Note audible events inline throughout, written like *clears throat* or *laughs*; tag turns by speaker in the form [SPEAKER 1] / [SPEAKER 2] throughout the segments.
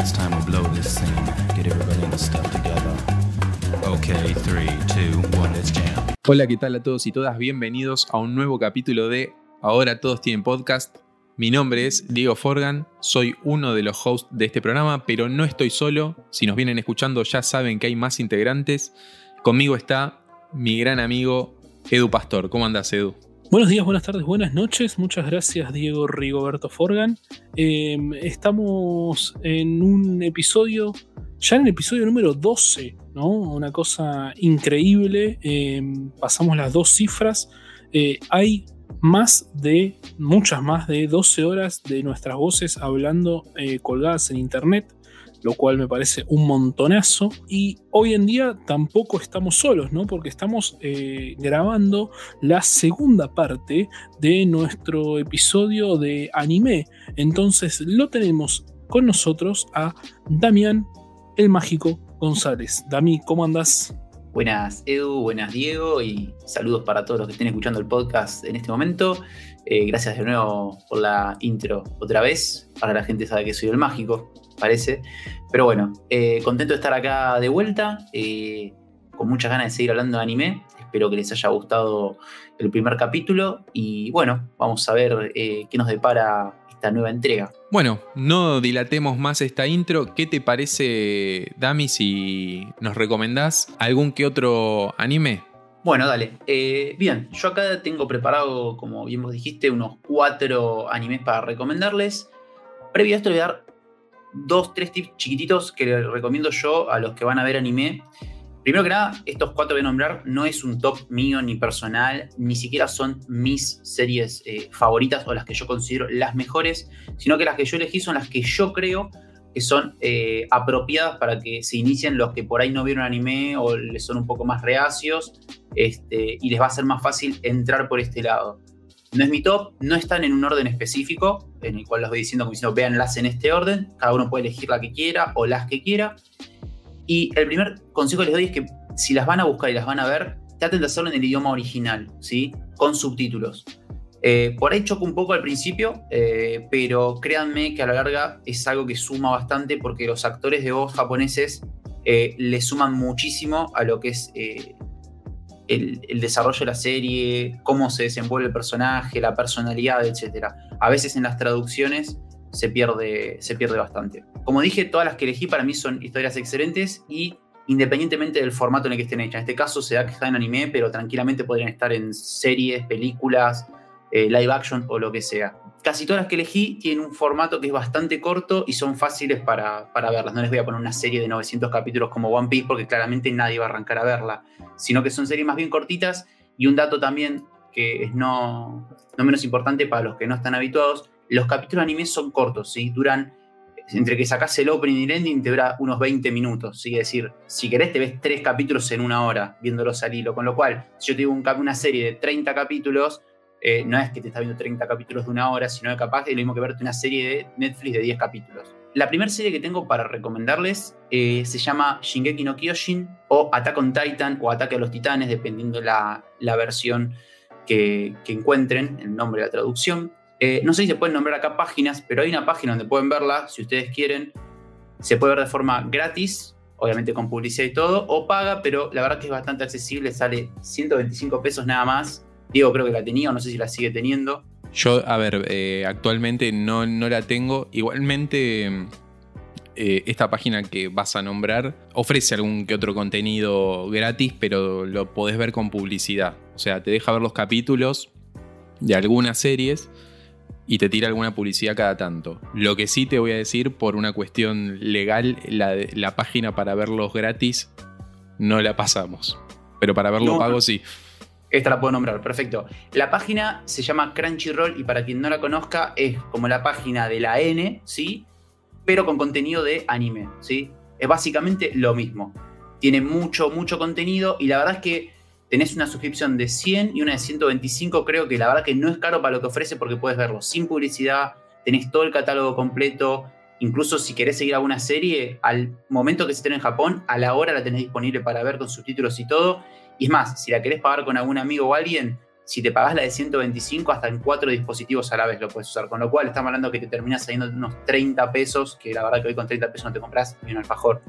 [SPEAKER 1] it's time to blow this scene. Get everybody in stuff together. Okay, 3, 2, 1, let's jam.
[SPEAKER 2] Hola, ¿qué tal a todos y todas? Bienvenidos a un nuevo capítulo de Ahora Todos Tienen Podcast. Mi nombre es Diego Forgan, soy uno de los hosts de este programa, pero no estoy solo. Si nos vienen escuchando ya saben que hay más integrantes. Conmigo está mi gran amigo Edu Pastor. ¿Cómo andas, Edu?
[SPEAKER 3] Buenos días, buenas tardes, buenas noches. Muchas gracias, Diego Rigoberto Forgan. Eh, estamos en un episodio, ya en el episodio número 12, ¿no? Una cosa increíble. Eh, pasamos las dos cifras. Eh, hay más de, muchas más de 12 horas de nuestras voces hablando eh, colgadas en internet lo cual me parece un montonazo. Y hoy en día tampoco estamos solos, ¿no? Porque estamos eh, grabando la segunda parte de nuestro episodio de anime. Entonces lo tenemos con nosotros a Damián el Mágico González. Dami, ¿cómo andás?
[SPEAKER 4] Buenas Edu, buenas Diego y saludos para todos los que estén escuchando el podcast en este momento. Eh, gracias de nuevo por la intro otra vez. Ahora la gente sabe que soy el mágico, parece. Pero bueno, eh, contento de estar acá de vuelta, eh, con muchas ganas de seguir hablando de anime. Espero que les haya gustado el primer capítulo y bueno, vamos a ver qué nos depara esta nueva entrega.
[SPEAKER 2] Bueno, no dilatemos más esta intro. ¿Qué te parece, Dami, si nos recomendás algún que otro anime?
[SPEAKER 4] Bueno, dale. Eh, bien, yo acá tengo preparado, como bien vos dijiste, unos cuatro animes para recomendarles. Previo a esto, le voy a dar dos, tres tips chiquititos que les recomiendo yo a los que van a ver anime. Primero que nada, estos cuatro que voy a nombrar no es un top mío ni personal, ni siquiera son mis series eh, favoritas o las que yo considero las mejores, sino que las que yo elegí son las que yo creo que son eh, apropiadas para que se inicien los que por ahí no vieron anime o les son un poco más reacios este, y les va a ser más fácil entrar por este lado. No es mi top, no están en un orden específico, en el cual los voy diciendo como diciendo, véanlas en este orden, cada uno puede elegir la que quiera o las que quiera. Y el primer consejo que les doy es que si las van a buscar y las van a ver, traten de hacerlo en el idioma original, ¿sí? Con subtítulos. Eh, por ahí choco un poco al principio, eh, pero créanme que a la larga es algo que suma bastante porque los actores de voz japoneses eh, le suman muchísimo a lo que es el, desarrollo de la serie, cómo se desenvuelve el personaje, la personalidad, etc. A veces en las traducciones se pierde, se pierde bastante. Como dije, todas las que elegí para mí son historias excelentes y independientemente del formato en el que estén hechas. En este caso se da que está en anime, pero tranquilamente podrían estar en series, películas, eh, live action o lo que sea. Casi todas las que elegí tienen un formato que es bastante corto y son fáciles para, para, verlas. No les voy a poner una serie de 900 capítulos como One Piece porque claramente nadie va a arrancar a verla, sino que son series más bien cortitas. Y un dato también que es no, no menos importante para los que no están habituados, los capítulos de anime son cortos, ¿sí? duran entre que sacas el opening y el ending te dura unos 20 minutos. Es decir, si querés te ves tres capítulos en una hora viéndolos al hilo. Con lo cual, si yo te digo una serie de 30 capítulos, eh, no es que te estás viendo 30 capítulos de una hora, sino que capaz es lo mismo que verte una serie de Netflix de 10 capítulos. La primera serie que tengo para recomendarles eh, se llama Shingeki no Kyojin o Attack on Titan o Ataque a los Titanes, dependiendo la, la versión que, encuentren, el nombre de la traducción. Eh, no sé si se pueden nombrar acá páginas, pero hay una página donde pueden verla, si ustedes quieren. Se puede ver de forma gratis, obviamente con publicidad y todo, o paga, pero la verdad que es bastante accesible, sale 125 pesos nada más Diego creo que la tenía o no sé si la sigue teniendo.
[SPEAKER 2] Yo, a ver, eh, actualmente no, no, la tengo. Igualmente, eh, esta página que vas a nombrar ofrece algún que otro contenido gratis, pero lo podés ver con publicidad. O sea, te deja ver los capítulos de algunas series y te tira alguna publicidad cada tanto. Lo que sí te voy a decir, por una cuestión legal, la, la página para verlos gratis no la pasamos. Pero para verlo pago sí.
[SPEAKER 4] Esta la puedo nombrar, perfecto. La página se llama Crunchyroll y para quien no la conozca es como la página de la N, ¿sí? Pero con contenido de anime, ¿sí? Es básicamente lo mismo. Tiene mucho, mucho contenido y la verdad es que tenés una suscripción de 100 y una de 125, creo que la verdad que no es caro para lo que ofrece porque puedes verlo sin publicidad, tenés todo el catálogo completo, incluso si querés seguir alguna serie, al momento que se esté en Japón, a la hora la tenés disponible para ver con subtítulos y todo. Y es más, si la querés pagar con algún amigo o alguien, si te pagas la de 125, hasta en cuatro dispositivos a la vez lo puedes usar. Con lo cual, estamos hablando que te terminas saliendo unos 30 pesos, que la verdad que hoy con 30 pesos no te compras ni un alfajor,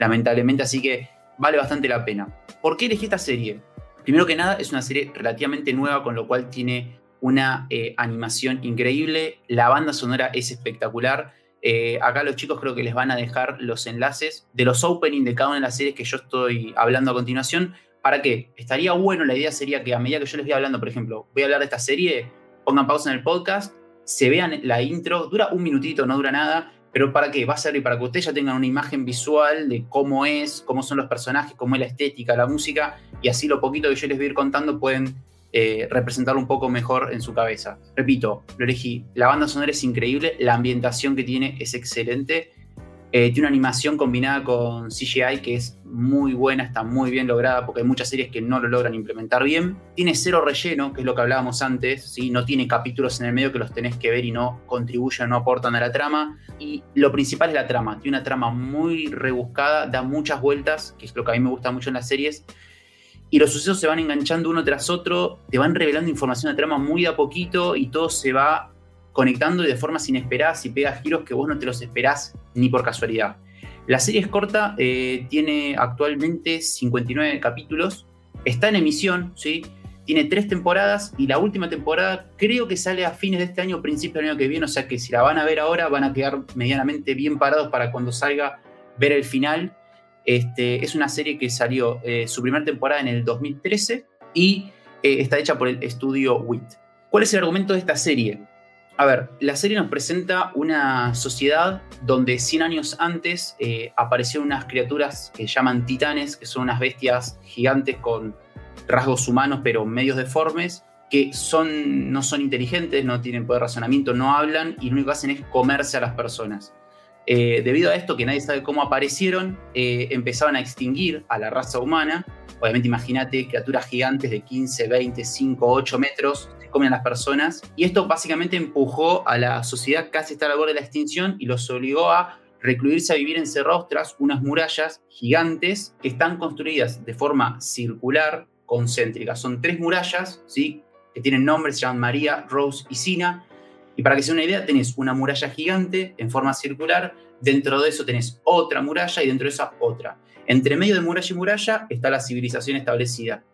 [SPEAKER 4] lamentablemente. Así que vale bastante la pena. ¿Por qué elegí esta serie? Primero que nada, es una serie relativamente nueva, con lo cual tiene una eh, animación increíble. La banda sonora es espectacular. Eh, acá los chicos creo que les van a dejar los enlaces de los openings de cada una de las series que yo estoy hablando a continuación. ¿Para qué? Estaría bueno, la idea sería que a medida que yo les voy hablando, por ejemplo, voy a hablar de esta serie, pongan pausa en el podcast, se vean la intro, dura un minutito, no dura nada, pero ¿para qué? Va a ser para que ustedes ya tengan una imagen visual de cómo es, cómo son los personajes, cómo es la estética, la música, y así lo poquito que yo les voy a ir contando pueden eh, representarlo un poco mejor en su cabeza. Repito, lo elegí. La banda sonora es increíble, la ambientación que tiene es excelente. Eh, tiene una animación combinada con CGI que es muy buena, está muy bien lograda porque hay muchas series que no lo logran implementar bien. Tiene cero relleno, que es lo que hablábamos antes, ¿sí? no tiene capítulos en el medio que los tenés que ver y no contribuyen, no aportan a la trama. Y lo principal es la trama, tiene una trama muy rebuscada, da muchas vueltas, que es lo que a mí me gusta mucho en las series y los sucesos se van enganchando uno tras otro, te van revelando información de trama muy a poquito y todo se va conectando de formas inesperadas y pega giros que vos no te los esperás ni por casualidad. La serie es corta, eh, tiene actualmente 59 capítulos, está en emisión, ¿sí? tiene tres temporadas y la última temporada creo que sale a fines de este año, principio del año que viene, o sea que si la van a ver ahora van a quedar medianamente bien parados para cuando salga ver el final este, es una serie que salió eh, su primera temporada en el 2013 y eh, está hecha por el estudio WIT. ¿Cuál es el argumento de esta serie? A ver, la serie nos presenta una sociedad donde 100 años antes eh, aparecieron unas criaturas que llaman titanes, que son unas bestias gigantes con rasgos humanos pero medios deformes, que son, no son inteligentes, no tienen poder de razonamiento, no hablan y lo único que hacen es comerse a las personas. Eh, debido a esto, que nadie sabe cómo aparecieron, eh, empezaban a extinguir a la raza humana. Obviamente, imagínate criaturas gigantes de 15, 20, 5, 8 metros comen a las personas. Y esto básicamente empujó a la sociedad casi hasta la borde de la extinción y los obligó a recluirse a vivir encerrados tras unas murallas gigantes que están construidas de forma circular, concéntrica. Son tres murallas, ¿sí? que tienen nombres, se llaman María, Rose y Sina, y para que sea una idea, tenés una muralla gigante en forma circular, dentro de eso tenés otra muralla y dentro de esa otra. Entre medio de muralla y muralla está la civilización establecida.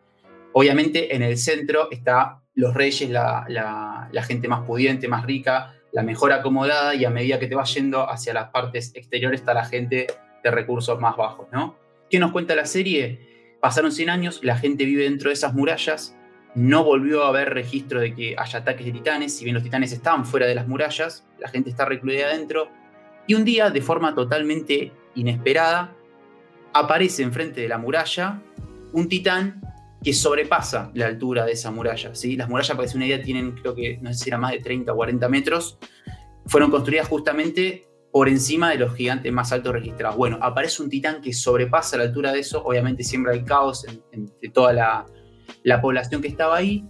[SPEAKER 4] Obviamente en el centro está los reyes, la, gente más pudiente, más rica, la mejor acomodada y a medida que te vas yendo hacia las partes exteriores está la gente de recursos más bajos, ¿no? ¿Qué nos cuenta la serie? Pasaron 100 años, la gente vive dentro de esas murallas, no volvió a haber registro de que haya ataques de titanes, si bien los titanes estaban fuera de las murallas, la gente está recluida adentro, y un día, de forma totalmente inesperada, aparece enfrente de la muralla un titán que sobrepasa la altura de esa muralla. ¿sí? Las murallas, para que una idea, tienen, creo que, no sé si era más de 30 o 40 metros, fueron construidas justamente por encima de los gigantes más altos registrados. Bueno, aparece un titán que sobrepasa la altura de eso, obviamente siembra el caos entre toda la, la población que estaba ahí.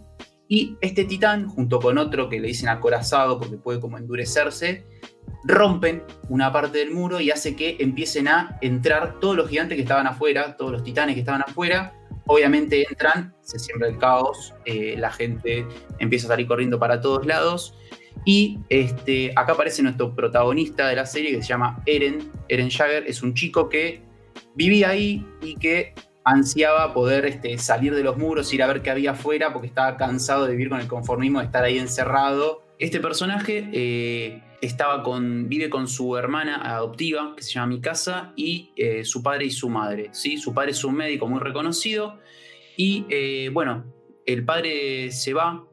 [SPEAKER 4] Y este titán, junto con otro que le dicen acorazado porque puede como endurecerse, rompen una parte del muro y hace que empiecen a entrar todos los gigantes que estaban afuera, todos los titanes que estaban afuera. Obviamente entran, se siembra el caos, eh, la gente empieza a salir corriendo para todos lados. Y este, acá aparece nuestro protagonista de la serie que se llama Eren. Eren Jagger es un chico que vivía ahí y que ansiaba poder este, salir de los muros, ir a ver qué había afuera, porque estaba cansado de vivir con el conformismo, de estar ahí encerrado. Este personaje eh, estaba con, vive con su hermana adoptiva, que se llama Mikasa, y eh, su padre y su madre. ¿sí? Su padre es un médico muy reconocido, y eh, bueno, el padre se va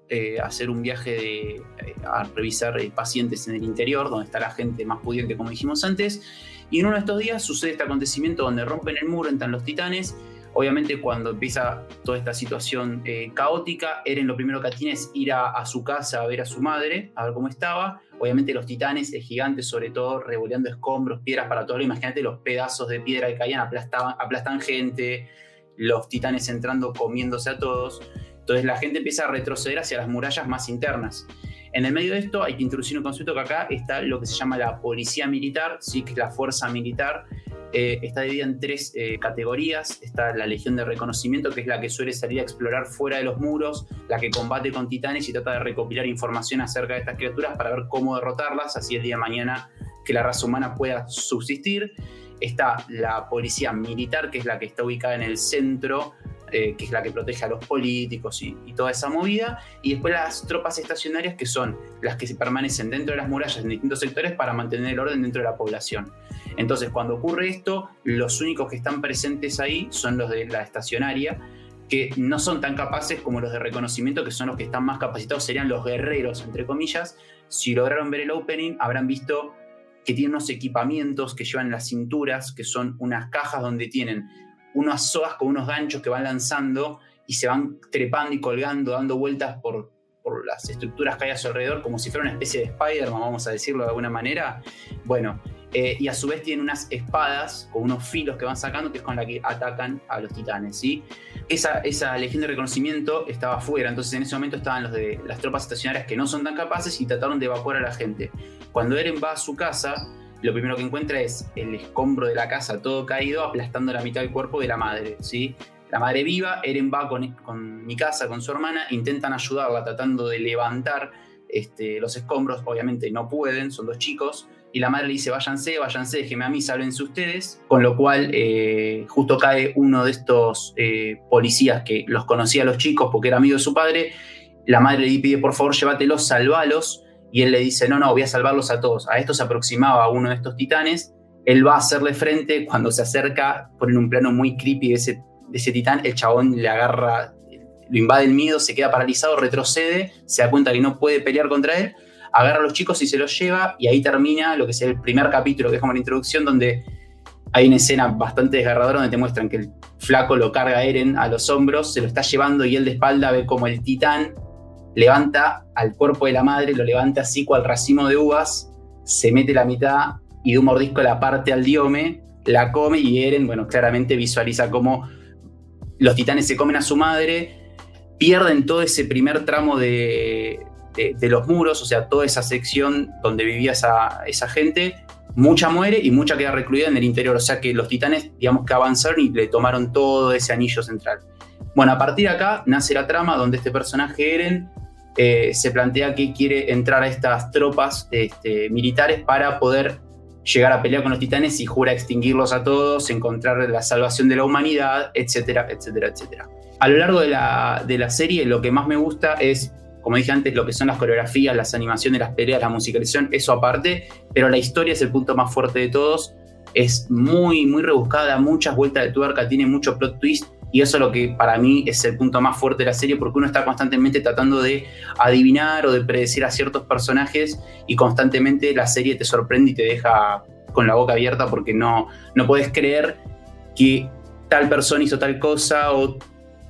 [SPEAKER 4] a hacer un viaje de, a revisar pacientes en el interior, donde está la gente más pudiente, como dijimos antes, y en uno de estos días sucede este acontecimiento donde rompen el muro, entran los titanes, Obviamente cuando empieza toda esta situación eh, caótica, Eren lo primero que tiene es ir a, su casa a ver a su madre, a ver cómo estaba. Obviamente los titanes, el gigante sobre todo, revoleando escombros, piedras para todo. Imagínate los pedazos de piedra que caían, aplastaban, aplastan gente, los titanes entrando comiéndose a todos. Entonces la gente empieza a retroceder hacia las murallas más internas. En el medio de esto hay que introducir un concepto que acá está lo que se llama la policía militar, ¿sí? que es la fuerza militar, eh, está dividida en tres eh, categorías. Está la Legión de Reconocimiento, que es la que suele salir a explorar fuera de los muros, la que combate con titanes y trata de recopilar información acerca de estas criaturas para ver cómo derrotarlas, así el día de mañana que la raza humana pueda subsistir. Está la Policía Militar, que es la que está ubicada en el centro eh, que es la que protege a los políticos y, toda esa movida, y después las tropas estacionarias, que son las que permanecen dentro de las murallas en distintos sectores para mantener el orden dentro de la población. Entonces, cuando ocurre esto, los únicos que están presentes ahí son los de la estacionaria, que no son tan capaces como los de reconocimiento, que son los que están más capacitados, serían los guerreros, entre comillas. Si lograron ver el opening, habrán visto que tienen unos equipamientos que llevan en las cinturas, que son unas cajas donde tienen unas sogas con unos ganchos que van lanzando y se van trepando y colgando, dando vueltas por, por las estructuras que hay a su alrededor, como si fuera una especie de Spider-Man, vamos a decirlo de alguna manera. Bueno, eh, y a su vez tienen unas espadas con unos filos que van sacando, que es con la que atacan a los titanes. ¿sí? Esa, esa legión de reconocimiento estaba afuera, entonces en ese momento estaban los de las tropas estacionarias que no son tan capaces y trataron de evacuar a la gente. Cuando Eren va a su casa, lo primero que encuentra es el escombro de la casa todo caído, aplastando la mitad del cuerpo de la madre, ¿sí? La madre viva, Eren va con, con mi casa, con su hermana, intentan ayudarla tratando de levantar este, los escombros, obviamente no pueden, son dos chicos, y la madre le dice, váyanse, váyanse, déjenme a mí, sálvense ustedes, con lo cual eh, justo cae uno de estos eh, policías que los conocía a los chicos porque era amigo de su padre, la madre le pide, por favor, llévatelos, salvalos, y él le dice, no, no, voy a salvarlos a todos. A esto se aproximaba uno de estos titanes, él va a hacerle frente, cuando se acerca, ponen un plano muy creepy de ese, de ese titán, el chabón le agarra, lo invade el miedo, se queda paralizado, retrocede, se da cuenta que no puede pelear contra él, agarra a los chicos y se los lleva, y ahí termina lo que es el primer capítulo, que es como la introducción, donde hay una escena bastante desgarradora donde te muestran que el flaco lo carga a Eren a los hombros, se lo está llevando y él de espalda ve como el titán levanta al cuerpo de la madre, lo levanta así cual racimo de uvas, se mete la mitad y de un mordisco la parte al diome, la come y Eren, bueno, claramente visualiza cómo los titanes se comen a su madre, pierden todo ese primer tramo de, los muros, o sea, toda esa sección donde vivía esa, esa gente, mucha muere y mucha queda recluida en el interior, o sea que los titanes, digamos que avanzaron y le tomaron todo ese anillo central. Bueno, a partir de acá nace la trama donde este personaje Eren eh, se plantea que quiere entrar a estas tropas este, militares para poder llegar a pelear con los titanes y jura extinguirlos a todos, encontrar la salvación de la humanidad, etcétera, etcétera, etcétera. A lo largo de la, de la serie lo que más me gusta es, como dije antes, lo que son las coreografías, las animaciones, las peleas, la musicalización, eso aparte, pero la historia es el punto más fuerte de todos. Es muy, muy rebuscada, muchas vueltas de tuerca, tiene mucho plot twist y eso es lo que para mí es el punto más fuerte de la serie, porque uno está constantemente tratando de adivinar o de predecir a ciertos personajes y constantemente la serie te sorprende y te deja con la boca abierta porque no, no puedes creer que tal persona hizo tal cosa o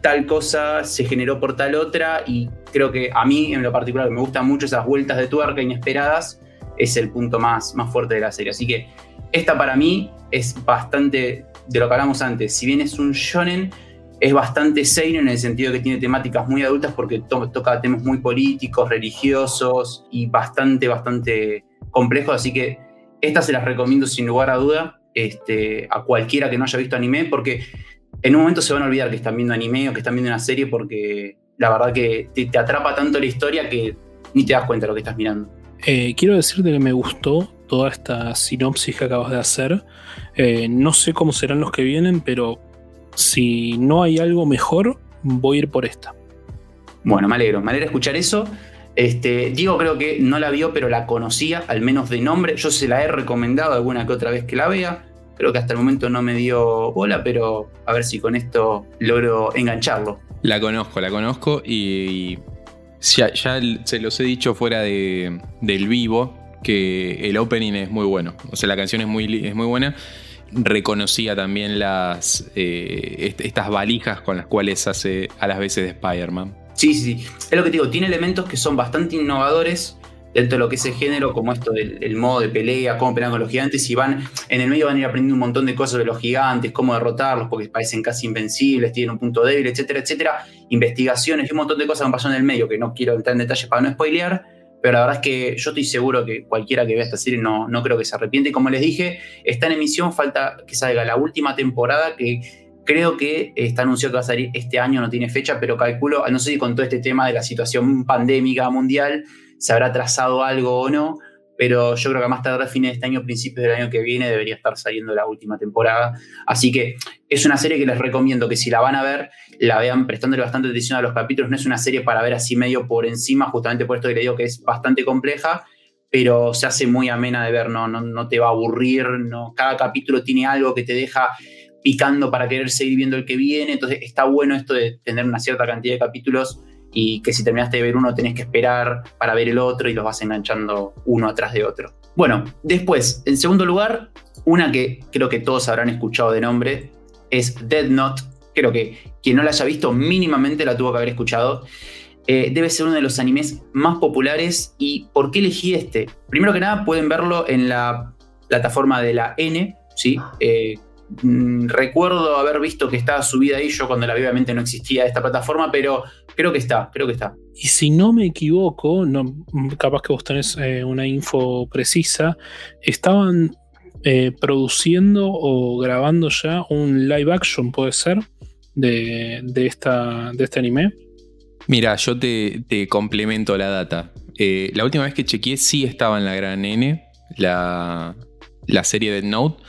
[SPEAKER 4] tal cosa se generó por tal otra y creo que a mí en lo particular me gustan mucho esas vueltas de tuerca inesperadas es el punto más, más fuerte de la serie. Así que esta para mí es bastante de lo que hablamos antes. Si bien es un shonen, es bastante serio en el sentido que tiene temáticas muy adultas porque toca temas muy políticos, religiosos y bastante, bastante complejos. Así que estas se las recomiendo sin lugar a duda este, a cualquiera que no haya visto anime porque en un momento se van a olvidar que están viendo anime o que están viendo una serie porque la verdad que te, atrapa tanto la historia que ni te das cuenta de lo que estás mirando.
[SPEAKER 3] Eh, quiero decirte que me gustó toda esta sinopsis que acabas de hacer. Eh, no sé cómo serán los que vienen, pero si no hay algo mejor, voy a ir por esta.
[SPEAKER 4] Bueno, me alegro, me alegra escuchar eso. Este, Diego creo que no la vio, pero la conocía, al menos de nombre. Yo se la he recomendado alguna que otra vez que la vea. Creo que hasta el momento no me dio bola, pero a ver si con esto logro engancharlo.
[SPEAKER 2] La conozco, la conozco y ya, se los he dicho fuera de, del vivo que el opening es muy bueno. O sea, la canción es muy, es muy buena reconocía también las eh, estas valijas con las cuales hace a las veces de Spider-Man.
[SPEAKER 4] Sí, sí, sí. Es lo que te digo, tiene elementos que son bastante innovadores dentro de lo que es el género, como esto del modo de pelea, cómo pelean con los gigantes, y van, en el medio van a ir aprendiendo un montón de cosas de los gigantes, cómo derrotarlos, porque parecen casi invencibles, tienen un punto débil, etcétera, etcétera. Investigaciones y un montón de cosas que han pasado en el medio, que no quiero entrar en detalle para no spoilear, pero la verdad es que yo estoy seguro que cualquiera que vea esta serie no, no creo que se arrepiente. Como les dije, está en emisión, falta que salga la última temporada que creo que está anunciado que va a salir este año, no tiene fecha, pero calculo, no sé si con todo este tema de la situación pandémica mundial se habrá trazado algo o no, pero yo creo que más tarde, a fines de este año, principios del año que viene, debería estar saliendo la última temporada. Así que es una serie que les recomiendo que si la van a ver, la vean prestándole bastante atención a los capítulos. No es una serie para ver así medio por encima, justamente por esto que le digo que es bastante compleja, pero se hace muy amena de ver, no, no, no te va a aburrir, no, cada capítulo tiene algo que te deja picando para querer seguir viendo el que viene, entonces está bueno esto de tener una cierta cantidad de capítulos y que si terminaste de ver uno tenés que esperar para ver el otro y los vas enganchando uno atrás de otro. Bueno, después, en segundo lugar, una que creo que todos habrán escuchado de nombre es Dead Note. Creo que quien no la haya visto mínimamente la tuvo que haber escuchado. Eh, debe ser uno de los animes más populares. ¿Y por qué elegí este? Primero que nada, pueden verlo en la plataforma de la N, ¿sí? Eh, Mm, recuerdo haber visto que estaba subida ahí, yo cuando la vi obviamente no existía esta plataforma, pero creo que está, creo que está.
[SPEAKER 3] Y si no me equivoco, no, capaz que vos tenés eh, una info precisa, estaban eh, produciendo o grabando ya un live action, puede ser, de, esta, de este anime.
[SPEAKER 2] Mira, yo te, complemento la data. Eh, la última vez que chequeé sí estaba en la gran N, la, la serie de Note.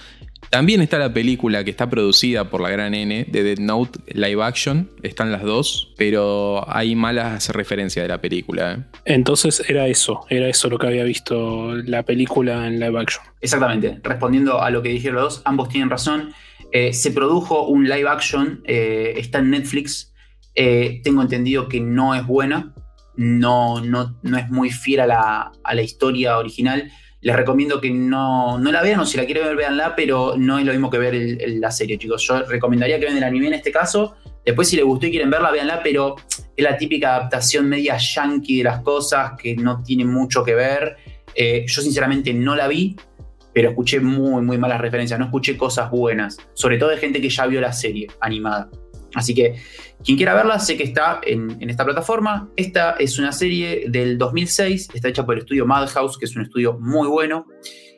[SPEAKER 2] También está la película que está producida por la gran N de Dead Note live action. Están las dos, pero hay malas referencias de la película. ¿eh?
[SPEAKER 3] Entonces era eso, era eso lo que había visto la película en live action.
[SPEAKER 4] Exactamente, respondiendo a lo que dijeron los dos, ambos tienen razón. Eh, se produjo un live action, eh, está en Netflix. tengo entendido que no es buena, no, no, no es muy fiel a la, a la historia original les recomiendo que no, la vean, o si la quieren ver, véanla, pero no es lo mismo que ver la serie, chicos. Yo recomendaría que vean el anime en este caso. Después, si les gustó y quieren verla, véanla, pero es la típica adaptación media yankee de las cosas que no tiene mucho que ver. Eh, yo, sinceramente, no la vi, pero escuché muy, muy malas referencias. No escuché cosas buenas, sobre todo de gente que ya vio la serie animada. Así que quien quiera verla, sé que está en, esta plataforma. Esta es una serie del 2006, está hecha por el estudio Madhouse, que es un estudio muy bueno.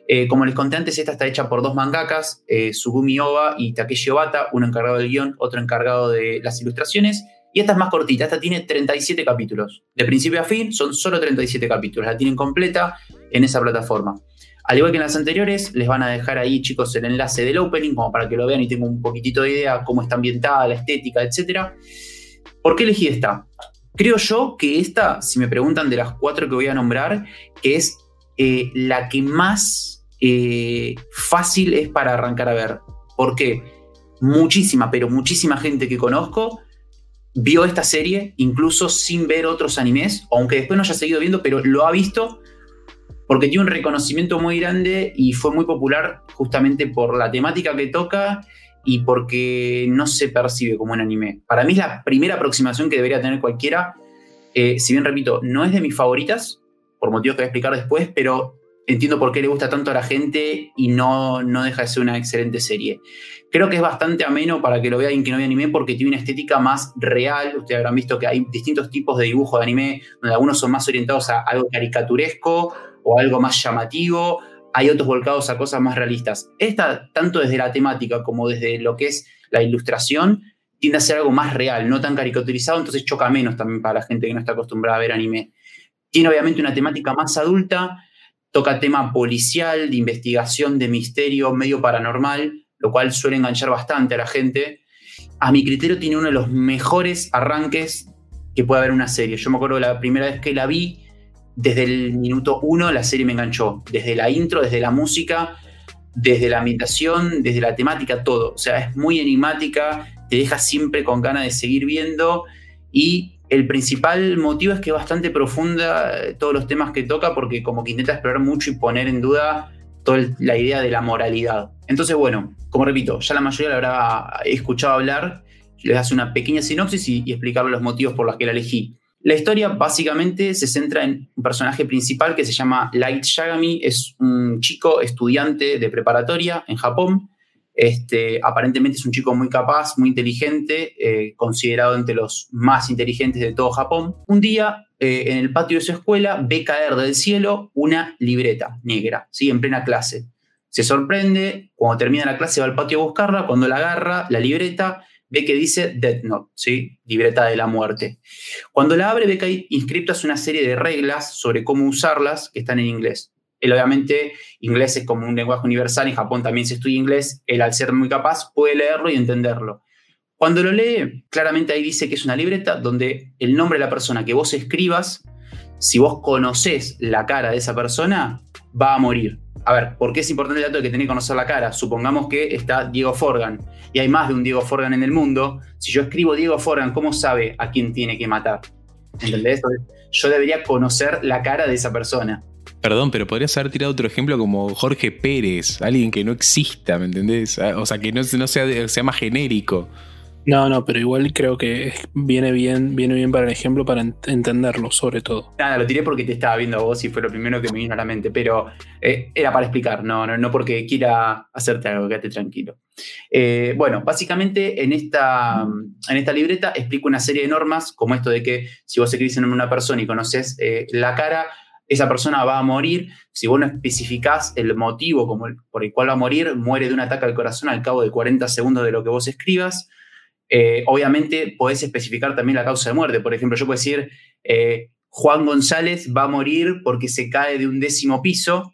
[SPEAKER 4] Eh, como les conté antes, esta está hecha por dos mangakas, eh, Sugumi Oba y Takeshi Obata, uno encargado del guion, otro encargado de las ilustraciones. Y esta es más cortita, esta tiene 37 capítulos. De principio a fin son solo 37 capítulos, la tienen completa en esa plataforma. Al igual que en las anteriores, les van a dejar ahí, chicos, el enlace del opening, como para que lo vean y tengan un poquitito de idea cómo está ambientada, la estética, etc. ¿Por qué elegí esta? Creo yo que esta, si me preguntan de las cuatro que voy a nombrar, es eh, la que más eh, fácil es para arrancar a ver. ¿Por qué? Muchísima, pero muchísima gente que conozco vio esta serie, incluso sin ver otros animes, aunque después no haya seguido viendo, pero lo ha visto porque tiene un reconocimiento muy grande y fue muy popular justamente por la temática que toca y porque no se percibe como un anime. Para mí es la primera aproximación que debería tener cualquiera. Eh, si bien repito, no es de mis favoritas, por motivos que voy a explicar después, pero entiendo por qué le gusta tanto a la gente y no, no deja de ser una excelente serie. Creo que es bastante ameno para que lo vea alguien que no ve anime porque tiene una estética más real. Ustedes habrán visto que hay distintos tipos de dibujos de anime, donde algunos son más orientados a algo caricaturesco o algo más llamativo, hay otros volcados a cosas más realistas. Esta, tanto desde la temática como desde lo que es la ilustración, tiende a ser algo más real, no tan caricaturizado, entonces choca menos también para la gente que no está acostumbrada a ver anime. Tiene obviamente una temática más adulta, toca tema policial, de investigación, de misterio, medio paranormal, lo cual suele enganchar bastante a la gente. A mi criterio tiene uno de los mejores arranques que puede haber una serie. Yo me acuerdo la primera vez que la vi, desde el minuto uno la serie me enganchó. Desde la intro, desde la música, desde la ambientación, desde la temática, todo. O sea, es muy enigmática, te deja siempre con ganas de seguir viendo y el principal motivo es que es bastante profunda eh, todos los temas que toca porque como que intenta explorar mucho y poner en duda toda la idea de la moralidad. Entonces, bueno, como repito, ya la mayoría la habrá escuchado hablar, les hace una pequeña sinopsis y, y explicarle los motivos por los que la elegí. La historia básicamente se centra en un personaje principal que se llama Light Yagami, es un chico estudiante de preparatoria en Japón. Este, aparentemente es un chico muy capaz, muy inteligente, eh, considerado entre los más inteligentes de todo Japón. Un día, eh, en el patio de su escuela, ve caer del cielo una libreta negra, ¿sí? en plena clase. Se sorprende, cuando termina la clase va al patio a buscarla, cuando la agarra, la libreta, ve que dice Death Note, ¿sí? libreta de la muerte. Cuando la abre, ve que hay inscriptas una serie de reglas sobre cómo usarlas que están en inglés. Él obviamente, inglés es como un lenguaje universal, en Japón también se estudia inglés, él al ser muy capaz puede leerlo y entenderlo. Cuando lo lee, claramente ahí dice que es una libreta donde el nombre de la persona que vos escribas, si vos conoces la cara de esa persona, va a morir. A ver, ¿por qué es importante el dato de que tenés que conocer la cara? Supongamos que está Diego Forgan y hay más de un Diego Forgan en el mundo. Si yo escribo Diego Forgan, ¿cómo sabe a quién tiene que matar? ¿Entendés? Yo debería conocer la cara de esa persona.
[SPEAKER 2] Perdón, pero podrías haber tirado otro ejemplo como Jorge Pérez, alguien que no exista, ¿me entendés? Ah, o sea, que no, sea más genérico.
[SPEAKER 3] No, no, pero igual creo que viene bien, viene bien para el ejemplo, para entenderlo, sobre todo.
[SPEAKER 4] Nada, lo tiré porque te estaba viendo a vos y fue lo primero que me vino a la mente, pero eh, era para explicar, no, no, no porque quiera hacerte algo, quédate tranquilo. Eh, bueno, básicamente en esta, en esta libreta explico una serie de normas, como esto de que si vos escribís en una persona y conoces eh, la cara, esa persona va a morir. Si vos no especificás el motivo por el cual va a morir, muere de un ataque al corazón al cabo de 40 segundos de lo que vos escribas. Eh, obviamente podés especificar también la causa de muerte. Por ejemplo, yo puedo decir, eh, Juan González va a morir porque se cae de un décimo piso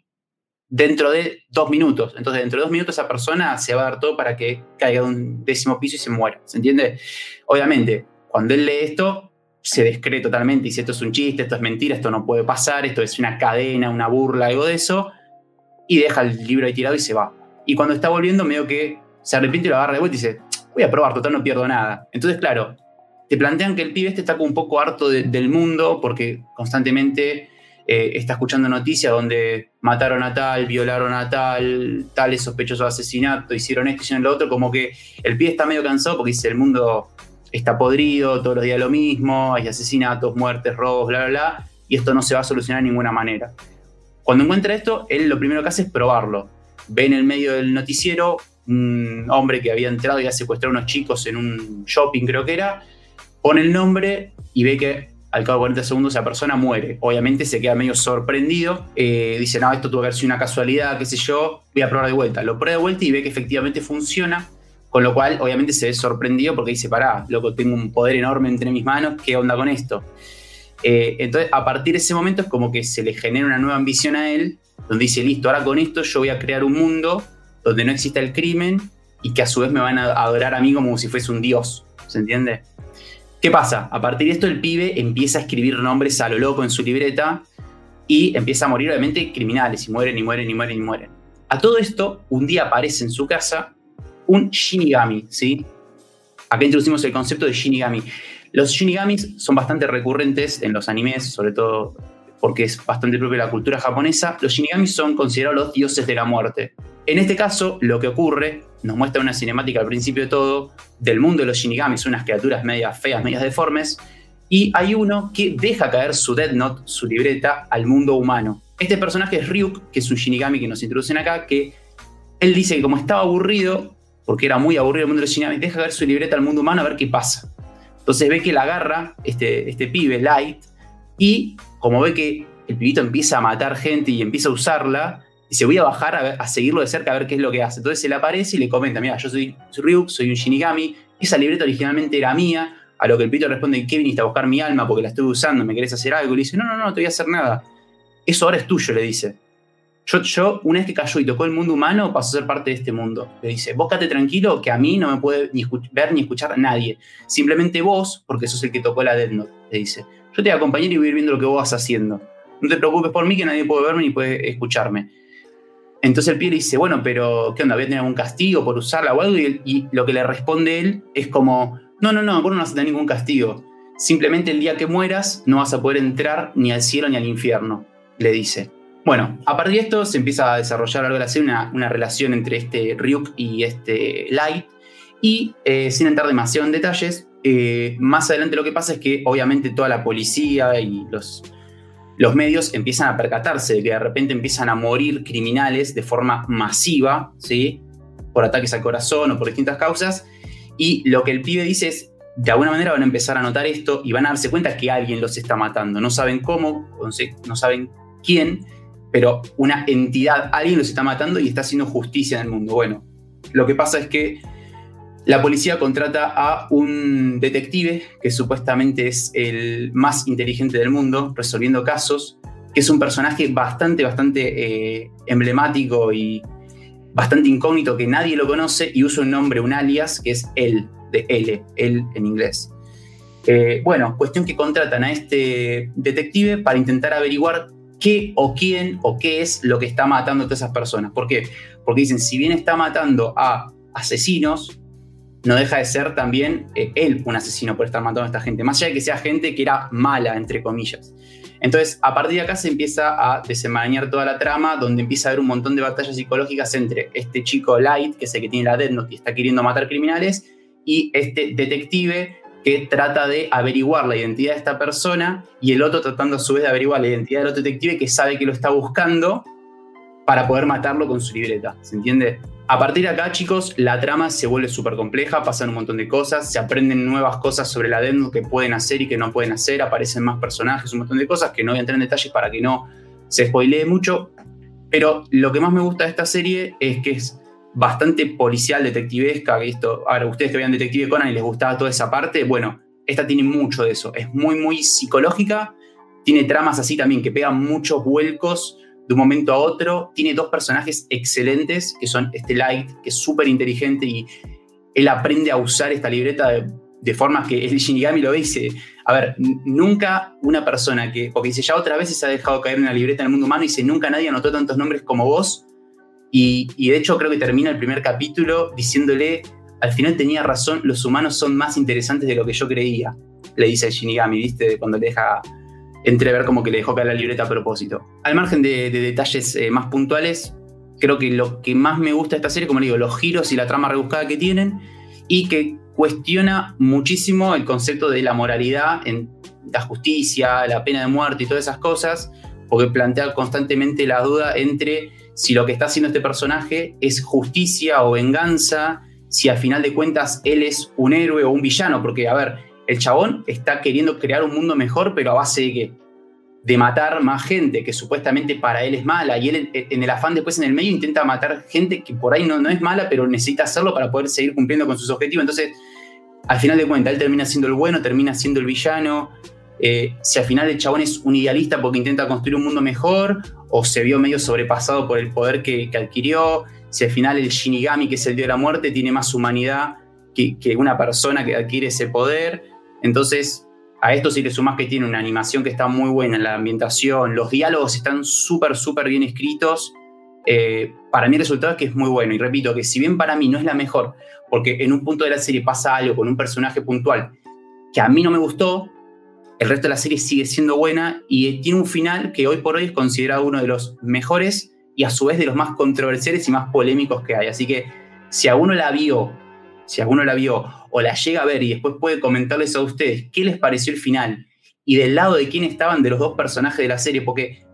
[SPEAKER 4] dentro de dos minutos. Entonces, dentro de dos minutos esa persona se va a dar todo para que caiga de un décimo piso y se muera. ¿Se entiende? Obviamente, cuando él lee esto, se descree totalmente y dice esto es un chiste, esto es mentira, esto no puede pasar, esto es una cadena, una burla, algo de eso, y deja el libro ahí tirado y se va. Y cuando está volviendo, medio que se arrepiente y lo agarra de vuelta y dice, voy a probar, total no pierdo nada. Entonces, claro, te plantean que el pibe este está un poco harto del mundo porque constantemente eh, está escuchando noticias donde mataron a tal, violaron a tal, tal es sospechoso de asesinato, hicieron esto, hicieron lo otro, como que el pibe está medio cansado porque dice, el mundo está podrido, todos los días lo mismo, hay asesinatos, muertes, robos, bla, bla, bla, y esto no se va a solucionar de ninguna manera. Cuando encuentra esto, él lo primero que hace es probarlo. Ve en el medio del noticiero un hombre que había entrado y había secuestrado a unos chicos en un shopping, creo que era, pone el nombre y ve que al cabo de 40 segundos esa persona muere. Obviamente se queda medio sorprendido, eh, dice, no, esto tuvo que haber sido una casualidad, qué sé yo, voy a probar de vuelta. Lo prueba de vuelta y ve que efectivamente funciona con lo cual, obviamente, se ve sorprendido porque dice, pará, loco, tengo un poder enorme entre mis manos, ¿qué onda con esto? Eh, entonces, a partir de ese momento es como que se le genera una nueva ambición a él, donde dice, listo, ahora con esto yo voy a crear un mundo donde no exista el crimen y que a su vez me van a adorar a mí como si fuese un dios, ¿se entiende? ¿Qué pasa? A partir de esto el pibe empieza a escribir nombres a lo loco en su libreta y empieza a morir obviamente criminales y mueren y mueren y mueren y mueren. A todo esto, un día aparece en su casa un Shinigami, ¿sí? Acá introducimos el concepto de Shinigami. Los Shinigamis son bastante recurrentes en los animes, sobre todo porque es bastante propio de la cultura japonesa. Los Shinigamis son considerados los dioses de la muerte. En este caso, lo que ocurre, nos muestra una cinemática al principio de todo, del mundo de los Shinigamis, unas criaturas medias feas, medias deformes, y hay uno que deja caer su Dead Note, su libreta, al mundo humano. Este personaje es Ryuk, que es un Shinigami que nos introducen acá, que él dice que como estaba aburrido, porque era muy aburrido el mundo de los Shinigami, deja ver su libreta al mundo humano a ver qué pasa. Entonces ve que la agarra este, este pibe, Light, y como ve que el pibito empieza a matar gente y empieza a usarla, dice, voy a bajar a, seguirlo de cerca a ver qué es lo que hace. Entonces se le aparece y le comenta, mira, yo soy, Ryuk, soy un Shinigami, esa libreta originalmente era mía, a lo que el pibito responde, ¿qué viniste a buscar mi alma porque la estoy usando? ¿Me querés hacer algo? Y le dice, no, no, no, no te voy a hacer nada. Eso ahora es tuyo, le dice. Yo, una vez que cayó y tocó el mundo humano, pasó a ser parte de este mundo. Le dice, vos tranquilo que a mí no me puede ni ver ni escuchar nadie. Simplemente vos, porque sos el que tocó la Death Note, le dice. Yo te voy a acompañar y voy a ir viendo lo que vos vas haciendo. No te preocupes por mí, que nadie puede verme ni puede escucharme. Entonces el pie le dice, bueno, pero ¿qué onda? ¿Voy a tener algún castigo por usarla o algo? Y, lo que le responde él es como, no, no, no, vos no vas a tener ningún castigo. Simplemente el día que mueras no vas a poder entrar ni al cielo ni al infierno, le dice. Bueno, a partir de esto se empieza a desarrollar algo así, una, una relación entre este Ryuk y este Light. Y eh, sin entrar demasiado en detalles, eh, más adelante lo que pasa es que obviamente toda la policía y los, los medios empiezan a percatarse de que de repente empiezan a morir criminales de forma masiva, ¿sí? por ataques al corazón o por distintas causas. Y lo que el pibe dice es, de alguna manera van a empezar a notar esto y van a darse cuenta que alguien los está matando. No saben cómo, no saben quién, pero una entidad, alguien los está matando y está haciendo justicia en el mundo. Bueno, lo que pasa es que la policía contrata a un detective que supuestamente es el más inteligente del mundo, resolviendo casos, que es un personaje bastante, bastante eh, emblemático y bastante incógnito que nadie lo conoce y usa un nombre, un alias, que es él, de L, él en inglés. Eh, bueno, cuestión que contratan a este detective para intentar averiguar qué o quién o qué es lo que está matando a todas esas personas. ¿Por qué? Porque dicen, si bien está matando a asesinos, no deja de ser también eh, él un asesino por estar matando a esta gente, más allá de que sea gente que era mala, entre comillas. Entonces, a partir de acá se empieza a desenmarañar toda la trama, donde empieza a haber un montón de batallas psicológicas entre este chico Light, que es el que tiene la Death Note y está queriendo matar criminales, y este detective que trata de averiguar la identidad de esta persona, y el otro tratando a su vez de averiguar la identidad del otro detective que sabe que lo está buscando para poder matarlo con su libreta. ¿Se entiende? A partir de acá, chicos, la trama se vuelve súper compleja, pasan un montón de cosas, se aprenden nuevas cosas sobre la Death que pueden hacer y que no pueden hacer, aparecen más personajes, un montón de cosas que no voy a entrar en detalles para que no se spoilee mucho. Pero lo que más me gusta de esta serie es que es bastante policial, detectivesca, que esto, ahora ustedes que vean Detective Conan y les gustaba toda esa parte, bueno, esta tiene mucho de eso, es muy, muy psicológica, tiene tramas así también que pegan muchos vuelcos de un momento a otro. Tiene dos personajes excelentes, que son este Light, que es súper inteligente y él aprende a usar esta libreta de, de formas que el Shinigami lo dice. A ver, nunca una persona que, porque dice, ya otra vez se ha dejado caer una libreta en el mundo humano y dice, nunca nadie anotó tantos nombres como vos. Y, y de hecho creo que termina el primer capítulo diciéndole, al final tenía razón, los humanos son más interesantes de lo que yo creía, le dice el Shinigami, ¿viste? Cuando le deja entrever como que le dejó caer la libreta a propósito. Al margen de, detalles eh, más puntuales, creo que lo que más me gusta de esta serie, como le digo, los giros y la trama rebuscada que tienen, y que cuestiona muchísimo el concepto de la moralidad en la justicia, la pena de muerte y todas esas cosas, porque plantea constantemente la duda entre si lo que está haciendo este personaje es justicia o venganza, si al final de cuentas él es un héroe o un villano, porque, a ver, el chabón está queriendo crear un mundo mejor, pero a base de qué? De matar más gente que supuestamente para él es mala. Y él en el afán después en el medio intenta matar gente que por ahí no, no es mala, pero necesita hacerlo para poder seguir cumpliendo con sus objetivos. Entonces, al final de cuentas, él termina siendo el bueno, termina siendo el villano. Eh, si al final el chabón es un idealista porque intenta construir un mundo mejor, o se vio medio sobrepasado por el poder que, adquirió, si al final el Shinigami, que es el dios de la muerte, tiene más humanidad que, que una persona que adquiere ese poder. Entonces, a esto si le sumas que tiene una animación que está muy buena, la ambientación, los diálogos están súper, súper bien escritos. Eh, para mí el resultado es que es muy bueno. Y repito que si bien para mí no es la mejor, porque en un punto de la serie pasa algo con un personaje puntual que a mí no me gustó, el resto de la serie sigue siendo buena y tiene un final que hoy por hoy es considerado uno de los mejores y a su vez de los más controversiales y más polémicos que hay. Así que si a uno la vio si alguno la vio o la llega a ver y después puede comentarles a ustedes qué les pareció el final y del lado de quién estaban de los dos personajes de la serie, porque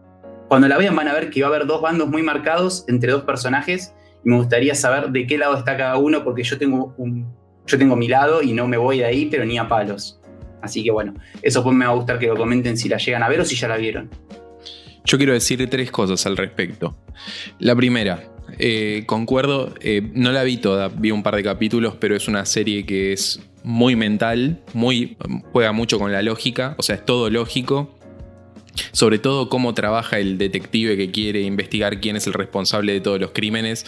[SPEAKER 4] cuando la vean van a ver que va a haber dos bandos muy marcados entre dos personajes y me gustaría saber de qué lado está cada uno porque yo tengo un yo tengo mi lado y no me voy de ahí, pero ni a palos. Así que bueno, eso pues me va a gustar que lo comenten si la llegan a ver o si ya la vieron.
[SPEAKER 2] Yo quiero decir tres cosas al respecto. La primera, eh, concuerdo, eh, no la vi toda, vi un par de capítulos, pero es una serie que es muy mental, muy, juega mucho con la lógica, o sea, es todo lógico. Sobre todo cómo trabaja el detective que quiere investigar quién es el responsable de todos los crímenes.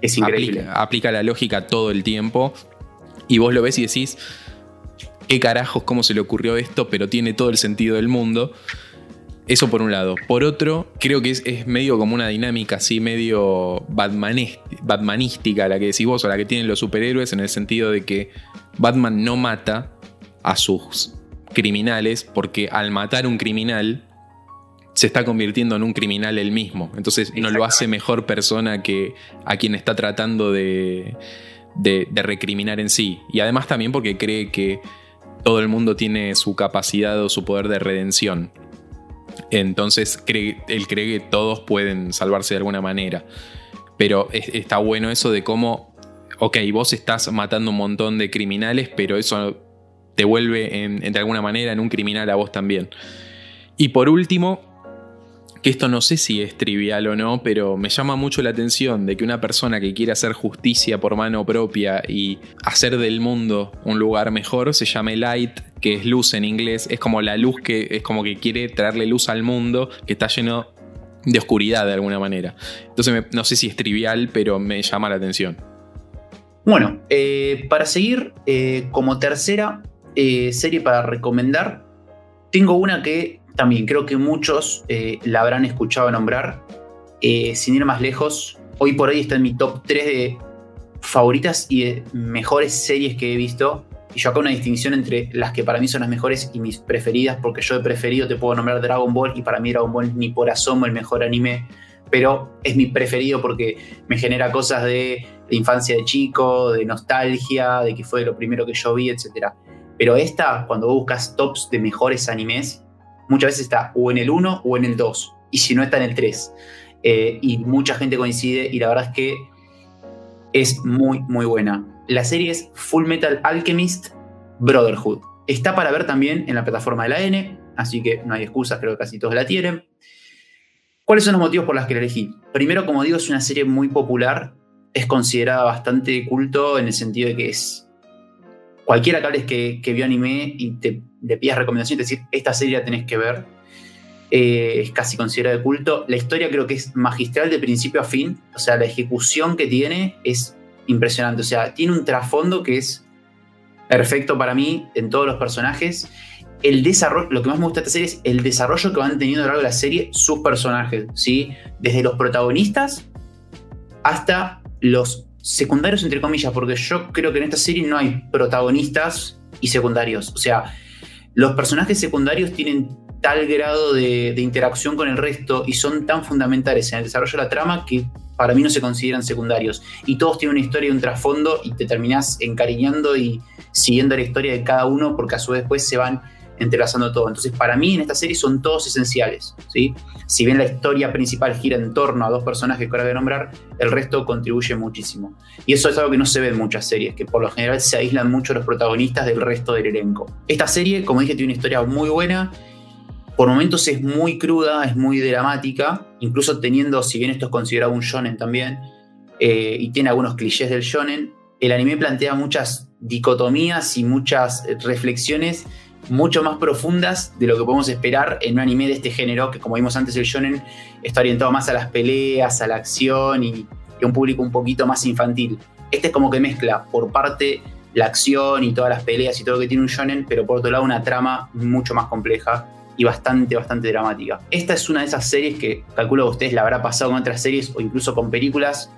[SPEAKER 4] Es increíble.
[SPEAKER 2] Aplica, la lógica todo el tiempo. Y vos lo ves y decís, ¿qué carajos, cómo se le ocurrió esto? Pero tiene todo el sentido del mundo. Eso por un lado. Por otro, creo que es, medio como una dinámica así, medio batmanística la que decís vos, o la que tienen los superhéroes, en el sentido de que Batman no mata a sus criminales, porque al matar un criminal, se está convirtiendo en un criminal él mismo. Entonces no lo hace mejor persona que a quien está tratando de, de, de recriminar en sí. Y además también porque cree que todo el mundo tiene su capacidad o su poder de redención. Entonces él cree que todos pueden salvarse de alguna manera. Pero está bueno eso de cómo ok, vos estás matando un montón de criminales, pero eso te vuelve en, de alguna manera en un criminal a vos también. Y por último, que esto no sé si es trivial o no, pero me llama mucho la atención de que una persona que quiere hacer justicia por mano propia y hacer del mundo un lugar mejor se llame Light, que es luz en inglés, es como la luz que es como que quiere traerle luz al mundo que está lleno de oscuridad de alguna manera. Entonces no sé si es trivial, pero me llama la atención.
[SPEAKER 4] Bueno, eh, para seguir, eh, como tercera eh, serie para recomendar, tengo una que también creo que muchos la habrán escuchado nombrar. sin ir más lejos, hoy por hoy está en mi top 3 de favoritas y de mejores series que he visto. Y yo acá una distinción entre las que para mí son las mejores y mis preferidas, porque yo de preferido te puedo nombrar Dragon Ball y para mí Dragon Ball ni por asomo el mejor anime, pero es mi preferido porque me genera cosas de, infancia de chico, de nostalgia, de que fue lo primero que yo vi, etc. Pero esta, cuando buscas tops de mejores animes, muchas veces está o en el 1 o en el 2, y si no está en el 3. Eh, y mucha gente coincide y la verdad es que es muy, muy buena. La serie es Full Metal Alchemist Brotherhood. Está para ver también en la plataforma de la N, así que no hay excusas, creo que casi todos la tienen. ¿Cuáles son los motivos por los que la elegí? Primero, como digo, es una serie muy popular, es considerada bastante culto en el sentido de que es... Cualquiera que hables que, vio anime y te, le pidas recomendación, decir, esta serie la tenés que ver, eh, es casi considerada de culto. La historia creo que es magistral de principio a fin, o sea, la ejecución que tiene es impresionante. O sea, tiene un trasfondo que es perfecto para mí en todos los personajes. El desarrollo, lo que más me gusta de esta serie es el desarrollo que van teniendo a lo largo de la serie sus personajes, ¿sí? Desde los protagonistas hasta los secundarios, entre comillas, porque yo creo que en esta serie no hay protagonistas y secundarios. O sea, los personajes secundarios tienen tal grado de, interacción con el resto y son tan fundamentales en el desarrollo de la trama que para mí no se consideran secundarios. Y todos tienen una historia y un trasfondo y te terminás encariñando y siguiendo la historia de cada uno porque a su vez después se van entrelazando todo. Entonces, para mí en esta serie son todos esenciales. ¿sí? Si bien la historia principal gira en torno a dos personajes que ahora voy a nombrar, el resto contribuye muchísimo. Y eso es algo que no se ve en muchas series, que por lo general se aíslan mucho los protagonistas del resto del elenco. Esta serie, como dije, tiene una historia muy buena por momentos es muy cruda, es muy dramática, incluso teniendo, si bien esto es considerado un shonen también, eh, y tiene algunos clichés del shonen, el anime plantea muchas dicotomías y muchas reflexiones mucho más profundas de lo que podemos esperar en un anime de este género, que como vimos antes el shonen está orientado más a las peleas, a la acción y, un público un poquito más infantil. Este es como que mezcla por parte la acción y todas las peleas y todo lo que tiene un shonen, pero por otro lado una trama mucho más compleja y bastante, bastante dramática. Esta es una de esas series que calculo que ustedes la habrá pasado con otras series o incluso con películas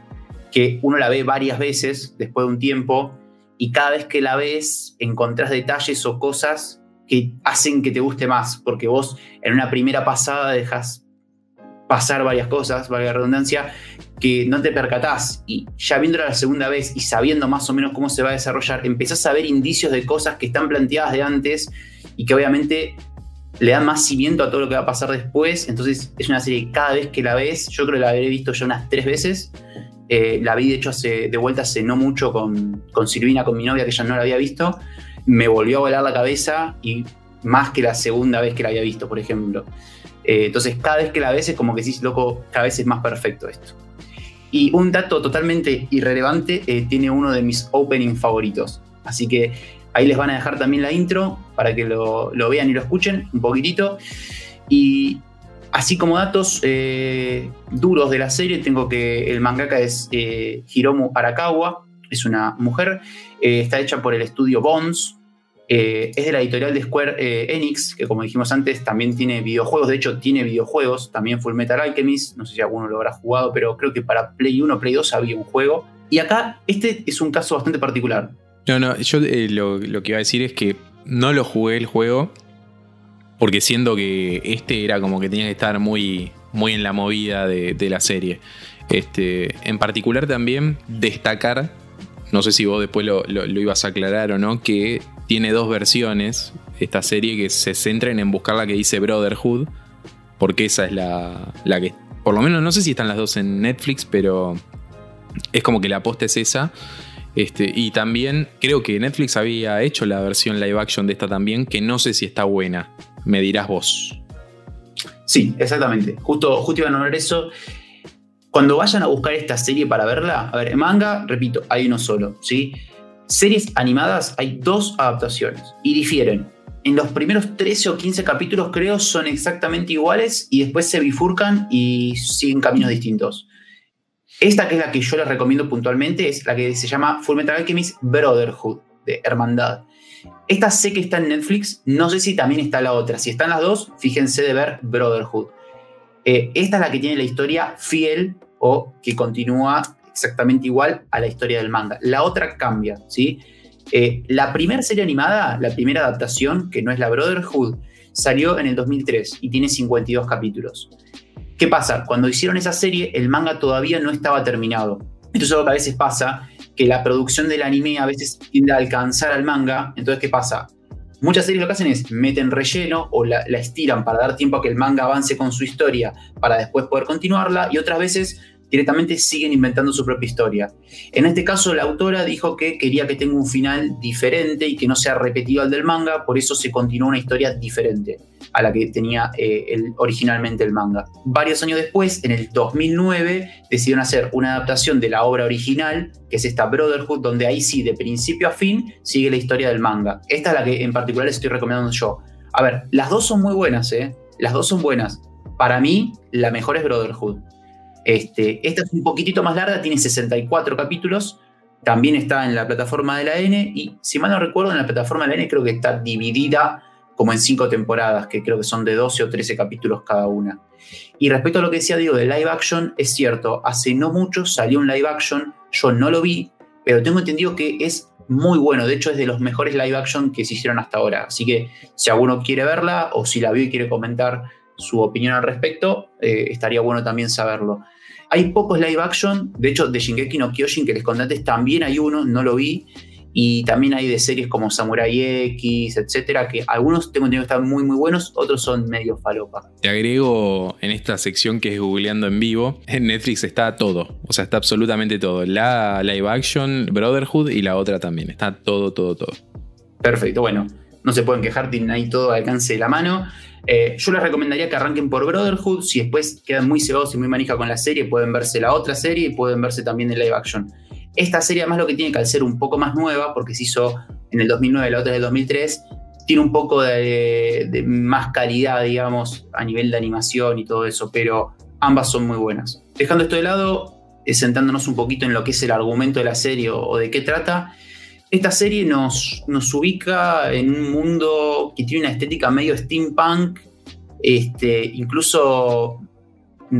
[SPEAKER 4] que uno la ve varias veces después de un tiempo y cada vez que la ves encontrás detalles o cosas que hacen que te guste más, porque vos en una primera pasada dejas pasar varias cosas, valga la redundancia, que no te percatás y ya viéndola la segunda vez y sabiendo más o menos cómo se va a desarrollar, empezás a ver indicios de cosas que están planteadas de antes y que obviamente le da más cimiento a todo lo que va a pasar después. Entonces es una serie que cada vez que la ves, yo creo que la habré visto ya unas tres veces. Eh, la vi de hecho hace, de vuelta hace no mucho con, con Silvina, con mi novia, que ya no la había visto. Me volvió a volar la cabeza y más que la segunda vez que la había visto, por ejemplo. Eh, entonces cada vez que la ves es como que decís, loco, cada vez es más perfecto esto. Y un dato totalmente irrelevante, eh, tiene uno de mis opening favoritos. Así que Ahí les van a dejar también la intro para que lo, vean y lo escuchen un poquitito. Y así como datos eh, duros de la serie, tengo que el mangaka es Hiromu Arakawa, es una mujer, está hecha por el estudio Bones, es de la editorial de Square Enix, que como dijimos antes también tiene videojuegos, de hecho tiene videojuegos, también Full Metal Alchemist, no sé si alguno lo habrá jugado, pero creo que para Play 1, Play 2 había un juego. Y acá este es un caso bastante particular.
[SPEAKER 2] No, no, yo eh, lo, que iba a decir es que no lo jugué el juego porque siento que este era como que tenía que estar muy, muy en la movida de, la serie. Este, en particular también destacar, no sé si vos después lo, ibas a aclarar o no, que tiene dos versiones esta serie que se centran en buscar la que dice Brotherhood, porque esa es la, la que, por lo menos no sé si están las dos en Netflix, pero es como que la aposta es esa. Este, y también creo que Netflix había hecho la versión live action de esta también, que no sé si está buena. Me dirás vos.
[SPEAKER 4] Sí, exactamente. Justo, justo iba a nombrar eso. Cuando vayan a buscar esta serie para verla, a ver, en manga, repito, hay uno solo, ¿sí? Series animadas hay dos adaptaciones y difieren. En los primeros 13 o 15 capítulos creo son exactamente iguales y después se bifurcan y siguen caminos distintos. Esta que es la que yo les recomiendo puntualmente es la que se llama Fullmetal Alchemist Brotherhood, de Hermandad. Esta sé que está en Netflix, no sé si también está la otra. Si están las dos, fíjense de ver Brotherhood. Eh, esta es la que tiene la historia fiel o que continúa exactamente igual a la historia del manga. La otra cambia, ¿sí? Eh, la primera serie animada, la primera adaptación, que no es la Brotherhood, salió en el 2003 y tiene 52 capítulos. ¿Qué pasa? Cuando hicieron esa serie, el manga todavía no estaba terminado. Esto es algo que a veces pasa, que la producción del anime a veces tiende a alcanzar al manga. Entonces, ¿qué pasa? Muchas series lo que hacen es meten relleno o la, la, estiran para dar tiempo a que el manga avance con su historia para después poder continuarla y otras veces directamente siguen inventando su propia historia. En este caso, la autora dijo que quería que tenga un final diferente y que no sea repetido al del manga, por eso se continuó una historia diferente a la que tenía eh, originalmente el manga. Varios años después, en el 2009, decidieron hacer una adaptación de la obra original, que es esta Brotherhood, donde ahí sí, de principio a fin, sigue la historia del manga. Esta es la que en particular estoy recomendando yo. A ver, las dos son muy buenas, ¿eh? Las dos son buenas. Para mí, la mejor es Brotherhood. Este, esta es un poquitito más larga, tiene 64 capítulos. También está en la plataforma de la N. Y si mal no recuerdo, en la plataforma de la N creo que está dividida como en cinco temporadas, que creo que son de 12 o 13 capítulos cada una. Y respecto a lo que decía Diego de live action, es cierto, hace no mucho salió un live action, yo no lo vi, pero tengo entendido que es muy bueno, de hecho es de los mejores live action que se hicieron hasta ahora. Así que si alguno quiere verla o si la vio y quiere comentar su opinión al respecto, eh, estaría bueno también saberlo. Hay pocos live action, de hecho de Shingeki no Kyojin que les conté antes también hay uno, no lo vi, y también hay de series como Samurai X, etcétera, que algunos tengo entendido que están muy muy buenos, otros son medio falopa.
[SPEAKER 2] Te agrego en esta sección que es googleando en vivo, en Netflix está todo, o sea, está absolutamente todo, la live action, Brotherhood y la otra también, está todo, todo, todo.
[SPEAKER 4] Perfecto, bueno, no se pueden quejar, tienen ahí todo al alcance de la mano. Eh, yo les recomendaría que arranquen por Brotherhood, si después quedan muy cegados y muy manija con la serie, pueden verse la otra serie y pueden verse también el live action. Esta serie además lo que tiene que al ser un poco más nueva, porque se hizo en el 2009, la otra es del 2003, tiene un poco de, más calidad, digamos, a nivel de animación y todo eso, pero ambas son muy buenas. Dejando esto de lado, eh, sentándonos un poquito en lo que es el argumento de la serie o, de qué trata, esta serie nos, nos, ubica en un mundo que tiene una estética medio steampunk, este, incluso,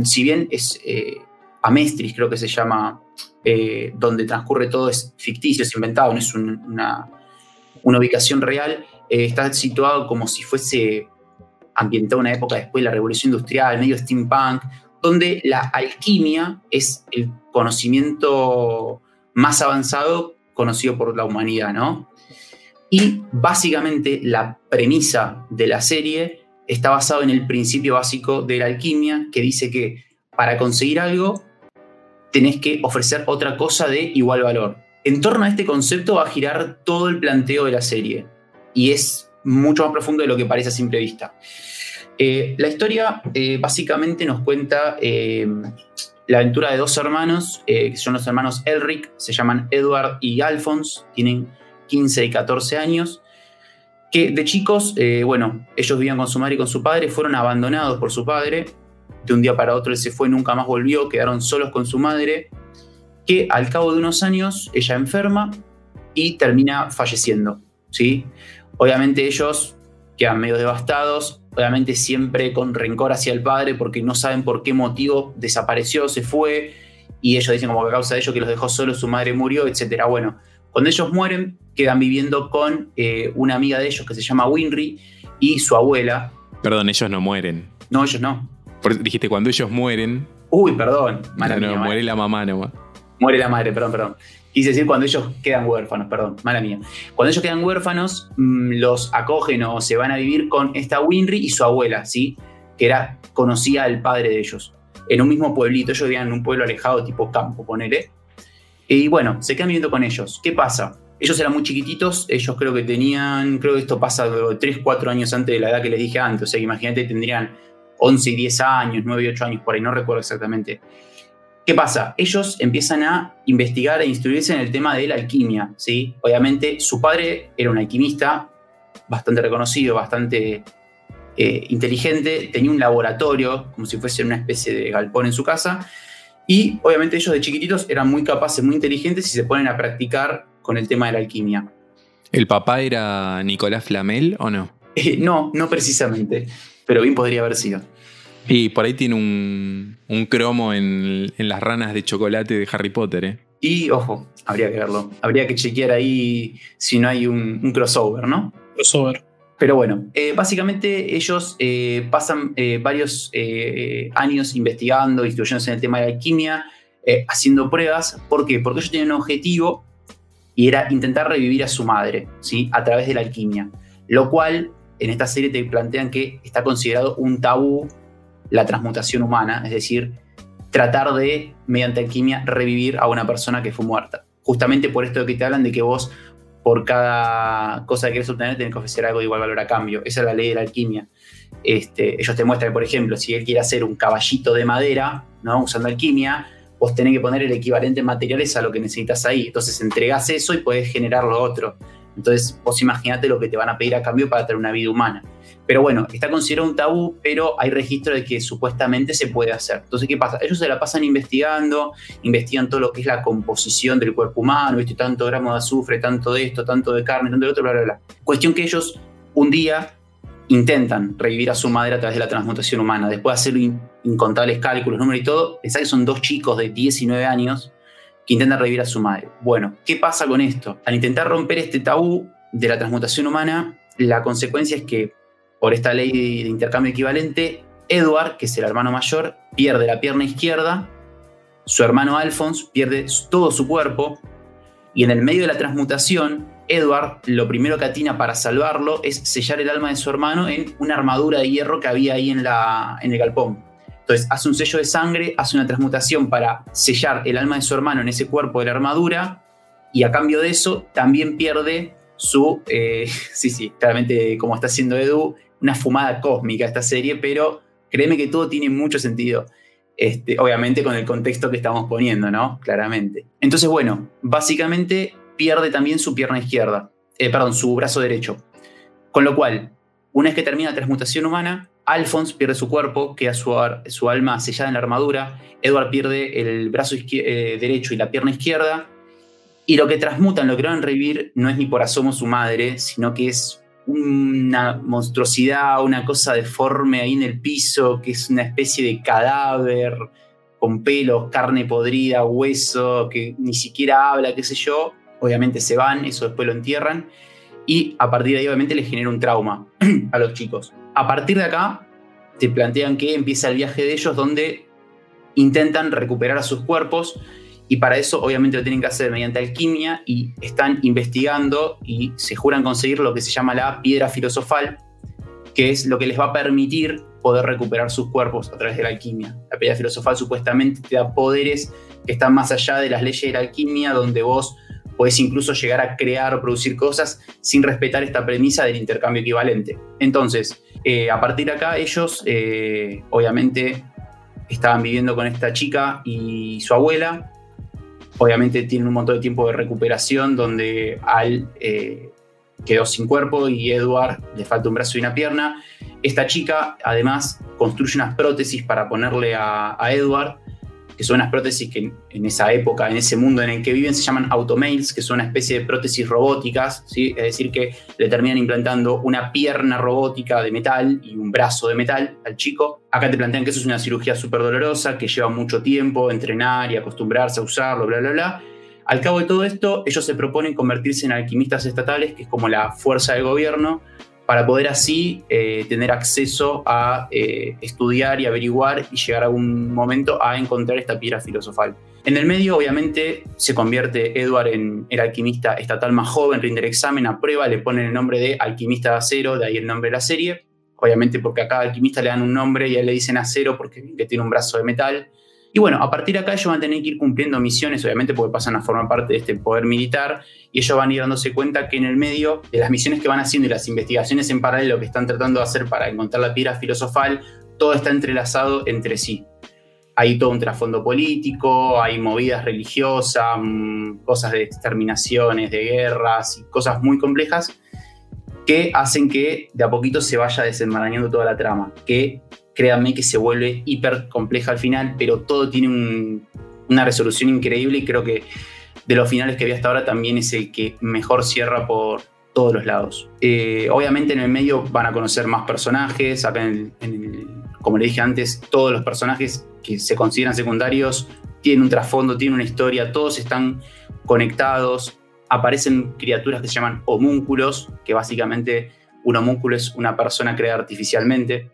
[SPEAKER 4] si bien es eh, Amestris, creo que se llama eh, donde transcurre todo es ficticio, es inventado, no es una, ubicación real, eh, está situado como si fuese ambientado una época después de la revolución industrial, medio steampunk, donde la alquimia es el conocimiento más avanzado conocido por la humanidad, ¿no? Y básicamente la premisa de la serie está basada en el principio básico de la alquimia, que dice que para conseguir algo tenés que ofrecer otra cosa de igual valor. En torno a este concepto va a girar todo el planteo de la serie y es mucho más profundo de lo que parece a simple vista. Eh, la historia eh, básicamente nos cuenta eh, la aventura de dos hermanos, que son los hermanos Elric, se llaman Edward y Alphonse, tienen 15 y 14 años, que de chicos, bueno, ellos vivían con su madre y con su padre, fueron abandonados por su padre de un día para otro él se fue, nunca más volvió, quedaron solos con su madre, que al cabo de unos años ella enferma y termina falleciendo. ¿sí? Obviamente ellos quedan medio devastados, obviamente siempre con rencor hacia el padre porque no saben por qué motivo desapareció, se fue, y ellos dicen como que a causa de ello que los dejó solos, su madre murió, etc. Bueno, cuando ellos mueren, quedan viviendo con eh, una amiga de ellos que se llama Winry y su abuela.
[SPEAKER 2] Perdón, ellos no mueren.
[SPEAKER 4] No, ellos no
[SPEAKER 2] dijiste, cuando ellos mueren.
[SPEAKER 4] Uy, perdón.
[SPEAKER 2] Mala no, muere la mamá nomás.
[SPEAKER 4] Muere la madre, perdón, perdón. Quise decir cuando ellos quedan huérfanos, perdón, mala mía. Cuando ellos quedan huérfanos, mm, los acogen o se van a vivir con esta Winry y su abuela, ¿sí? Que era, conocía al padre de ellos. En un mismo pueblito, ellos vivían en un pueblo alejado, tipo campo, ponele. Y bueno, se quedan viviendo con ellos. ¿Qué pasa? Ellos eran muy chiquititos, ellos creo que tenían, creo que esto pasa 3, 4 años antes de la edad que les dije antes, o sea, imagínate, tendrían 11 y 10 años, 9 y 8 años por ahí, no recuerdo exactamente. ¿Qué pasa? Ellos empiezan a investigar e instruirse en el tema de la alquimia, ¿sí? Obviamente su padre era un alquimista bastante reconocido, bastante eh, inteligente, tenía un laboratorio, como si fuese una especie de galpón en su casa, y obviamente ellos de chiquititos eran muy capaces, muy inteligentes y se ponen a practicar con el tema de la alquimia.
[SPEAKER 2] ¿El papá era Nicolás Flamel o no?
[SPEAKER 4] Eh, no, no precisamente, pero bien podría haber sido.
[SPEAKER 2] Y por ahí tiene un, cromo en, las ranas de chocolate de Harry Potter, ¿eh?
[SPEAKER 4] Y ojo, habría que verlo. Habría que chequear ahí si no hay un, crossover, ¿no?
[SPEAKER 3] Crossover.
[SPEAKER 4] Pero bueno, eh, básicamente ellos eh, pasan varios años investigando, instruyéndose en el tema de la alquimia, haciendo pruebas. ¿Por qué? Porque ellos tienen un objetivo y era intentar revivir a su madre, ¿sí? A través de la alquimia. Lo cual en esta serie te plantean que está considerado un tabú la transmutación humana, es decir, tratar de, mediante alquimia, revivir a una persona que fue muerta. Justamente por esto que te hablan de que vos, por cada cosa que quieres obtener, tenés que ofrecer algo de igual valor a cambio. Esa es la ley de la alquimia. Este, ellos te muestran, por ejemplo, si él quiere hacer un caballito de madera, ¿no? usando alquimia, vos tenés que poner el equivalente en materiales a lo que necesitas ahí. Entonces entregás eso y puedes generar lo otro. Entonces vos imaginate lo que te van a pedir a cambio para tener una vida humana. Pero bueno, está considerado un tabú, pero hay registro de que supuestamente se puede hacer. Entonces, ¿qué pasa? Ellos se la pasan investigando, investigan todo lo que es la composición del cuerpo humano, ¿viste? Tanto gramo de azufre, tanto de esto, tanto de carne, tanto de otro, bla, bla, bla. Cuestión que ellos un día intentan revivir a su madre a través de la transmutación humana. Después de hacer incontables cálculos, números y todo, pensá que son dos chicos de 19 años que intentan revivir a su madre. Bueno, ¿qué pasa con esto? Al intentar romper este tabú de la transmutación humana, la consecuencia es que por esta ley de intercambio equivalente, Edward, que es el hermano mayor, pierde la pierna izquierda, su hermano Alphonse pierde todo su cuerpo, y en el medio de la transmutación, Edward lo primero que atina para salvarlo es sellar el alma de su hermano en una armadura de hierro que había ahí en, la, en el galpón. Entonces hace un sello de sangre, hace una transmutación para sellar el alma de su hermano en ese cuerpo de la armadura, y a cambio de eso también pierde su, eh, *laughs* sí, sí, claramente como está haciendo Edu, una fumada cósmica esta serie, pero créeme que todo tiene mucho sentido. Este, obviamente con el contexto que estamos poniendo, ¿no? Claramente. Entonces, bueno, básicamente pierde también su pierna izquierda, eh, perdón, su brazo derecho. Con lo cual, una vez que termina la transmutación humana, Alphonse pierde su cuerpo, queda su, su alma sellada en la armadura, Edward pierde el brazo eh, derecho y la pierna izquierda, y lo que transmutan, lo que a revivir, no es ni por asomo su madre, sino que es una monstruosidad, una cosa deforme ahí en el piso, que es una especie de cadáver con pelos, carne podrida, hueso, que ni siquiera habla, qué sé yo. Obviamente se van, eso después lo entierran. Y a partir de ahí, obviamente, les genera un trauma *clears throat* a los chicos. A partir de acá, te plantean que empieza el viaje de ellos donde intentan recuperar a sus cuerpos y para eso obviamente lo tienen que hacer mediante alquimia y están investigando y se juran conseguir lo que se llama la piedra filosofal, que es lo que les va a permitir poder recuperar sus cuerpos a través de la alquimia. La piedra filosofal supuestamente te da poderes que están más allá de las leyes de la alquimia, donde vos podés incluso llegar a crear o producir cosas sin respetar esta premisa del intercambio equivalente. Entonces, eh, a partir de acá ellos eh, obviamente estaban viviendo con esta chica y su abuela, Obviamente tiene un montón de tiempo de recuperación donde Al eh, quedó sin cuerpo y Edward le falta un brazo y una pierna. Esta chica además construye unas prótesis para ponerle a, a Edward que son unas prótesis que en esa época, en ese mundo en el que viven, se llaman automails, que son una especie de prótesis robóticas, ¿sí? es decir, que le terminan implantando una pierna robótica de metal y un brazo de metal al chico. Acá te plantean que eso es una cirugía súper dolorosa, que lleva mucho tiempo entrenar y acostumbrarse a usarlo, bla, bla, bla. Al cabo de todo esto, ellos se proponen convertirse en alquimistas estatales, que es como la fuerza del gobierno, para poder así eh, tener acceso a eh, estudiar y averiguar y llegar a un momento a encontrar esta piedra filosofal. En el medio, obviamente, se convierte Edward en el alquimista estatal más joven, rinde el examen, aprueba, le ponen el nombre de alquimista de acero, de ahí el nombre de la serie. Obviamente porque a cada alquimista le dan un nombre y a él le dicen acero porque tiene un brazo de metal. Y bueno, a partir de acá ellos van a tener que ir cumpliendo misiones, obviamente porque pasan a formar parte de este poder militar, y ellos van a ir dándose cuenta que en el medio de las misiones que van haciendo y las investigaciones en paralelo que están tratando de hacer para encontrar la piedra filosofal, todo está entrelazado entre sí. Hay todo un trasfondo político, hay movidas religiosas, mm, cosas de exterminaciones, de guerras y cosas muy complejas que hacen que de a poquito se vaya desenmarañando toda la trama, que créanme que se vuelve hiper compleja al final, pero todo tiene una resolución increíble y creo que de los finales que vi hasta ahora también es el que mejor cierra por todos los lados. Eh, obviamente en el medio van a conocer más personajes, como le dije antes, todos los personajes que se consideran secundarios tienen un trasfondo, tienen una historia, todos están conectados, aparecen criaturas que se llaman homúnculos, que básicamente un homúnculo es una persona creada artificialmente,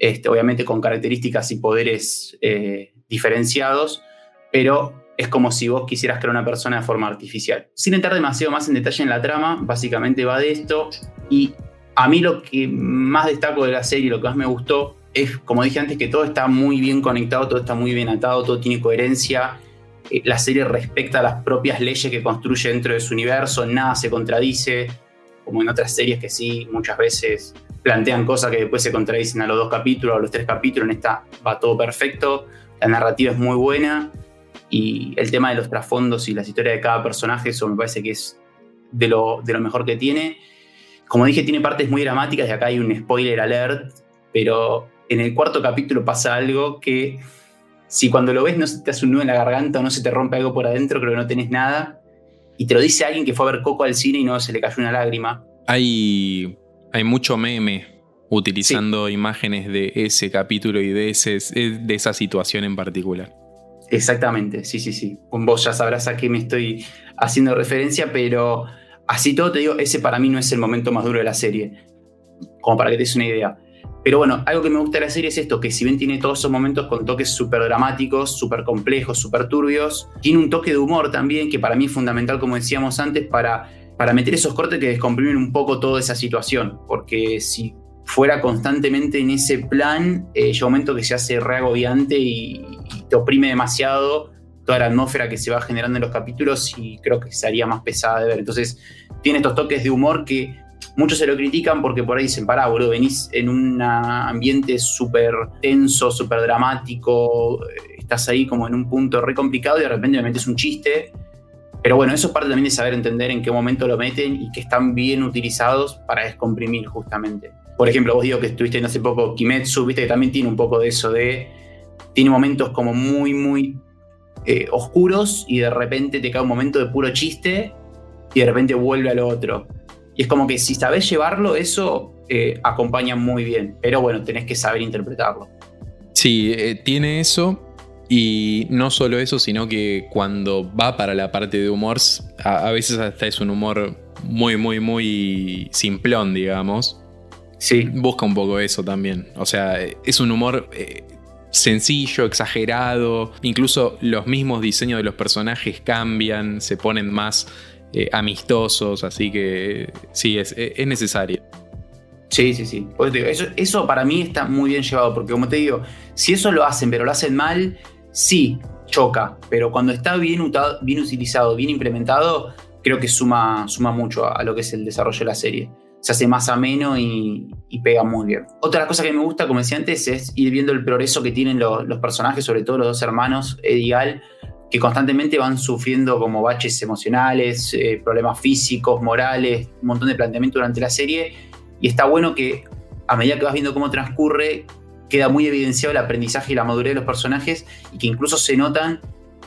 [SPEAKER 4] este, obviamente con características y poderes eh, diferenciados, pero es como si vos quisieras crear una persona de forma artificial. Sin entrar demasiado más en detalle en la trama, básicamente va de esto, y a mí lo que más destaco de la serie, lo que más me gustó, es, como dije antes, que todo está muy bien conectado, todo está muy bien atado, todo tiene coherencia. Eh, la serie respecta las propias leyes que construye dentro de su universo, nada se contradice, como en otras series que sí, muchas veces plantean cosas que después se contradicen a los dos capítulos, a los tres capítulos, en esta va todo perfecto, la narrativa es muy buena y el tema de los trasfondos y las historias de cada personaje, eso me parece que es de lo, de lo mejor que tiene. Como dije, tiene partes muy dramáticas y acá hay un spoiler alert, pero en el cuarto capítulo pasa algo que si cuando lo ves no se te hace un nudo en la garganta o no se te rompe algo por adentro, creo que no tenés nada. Y te lo dice alguien que fue a ver Coco al cine y no se le cayó una lágrima.
[SPEAKER 2] Hay, hay mucho meme utilizando imágenes de ese capítulo y de, ese, de esa situación en particular.
[SPEAKER 4] Exactamente, sí, sí, sí. Vos ya sabrás a qué me estoy haciendo referencia, pero así todo te digo, ese para mí no es el momento más duro de la serie. Como para que te des una idea. Pero bueno, algo que me gusta de la serie es esto, que si bien tiene todos esos momentos con toques súper dramáticos, súper complejos, súper turbios, tiene un toque de humor también, que para mí es fundamental, como decíamos antes, para, para meter esos cortes que descomprimen un poco toda esa situación. Porque si fuera constantemente en ese plan, eh, llega un que se hace reagobiante y, y te oprime demasiado toda la atmósfera que se va generando en los capítulos y creo que sería más pesada de ver. Entonces, tiene estos toques de humor que Muchos se lo critican porque por ahí dicen, pará, boludo, venís en un ambiente súper tenso, súper dramático, estás ahí como en un punto re complicado y de repente me metes un chiste. Pero bueno, eso es parte también de saber entender en qué momento lo meten y que están bien utilizados para descomprimir justamente. Por ejemplo, vos digo que estuviste hace poco Kimetsu, viste que también tiene un poco de eso de... Tiene momentos como muy, muy eh, oscuros y de repente te cae un momento de puro chiste y de repente vuelve a lo otro. Y es como que si sabes llevarlo, eso eh, acompaña muy bien. Pero bueno, tenés que saber interpretarlo.
[SPEAKER 2] Sí, eh, tiene eso. Y no solo eso, sino que cuando va para la parte de humor, a, veces hasta es un humor muy, muy, muy simplón, digamos.
[SPEAKER 4] Sí.
[SPEAKER 2] Busca un poco eso también. O sea, es un humor eh, sencillo, exagerado. Incluso los mismos diseños de los personajes cambian, se ponen más eh, amistosos, así que sí, es, necesario.
[SPEAKER 4] Sí, sí, sí. Eso, para mí está muy bien llevado, porque como te digo, si eso lo hacen, pero lo hacen mal, sí, choca, pero cuando está bien, bien utilizado, bien implementado, creo que suma, suma mucho a, lo que es el desarrollo de la serie. Se hace más ameno y, pega muy bien. Otra cosa que me gusta, como decía antes, es ir viendo el progreso que tienen los, personajes, sobre todo los dos hermanos, Ed y Al, que constantemente van sufriendo como baches emocionales, eh, problemas físicos, morales, un montón de planteamiento durante la serie. Y está bueno que a medida que vas viendo cómo transcurre, queda muy evidenciado el aprendizaje y la madurez de los personajes y que incluso se notan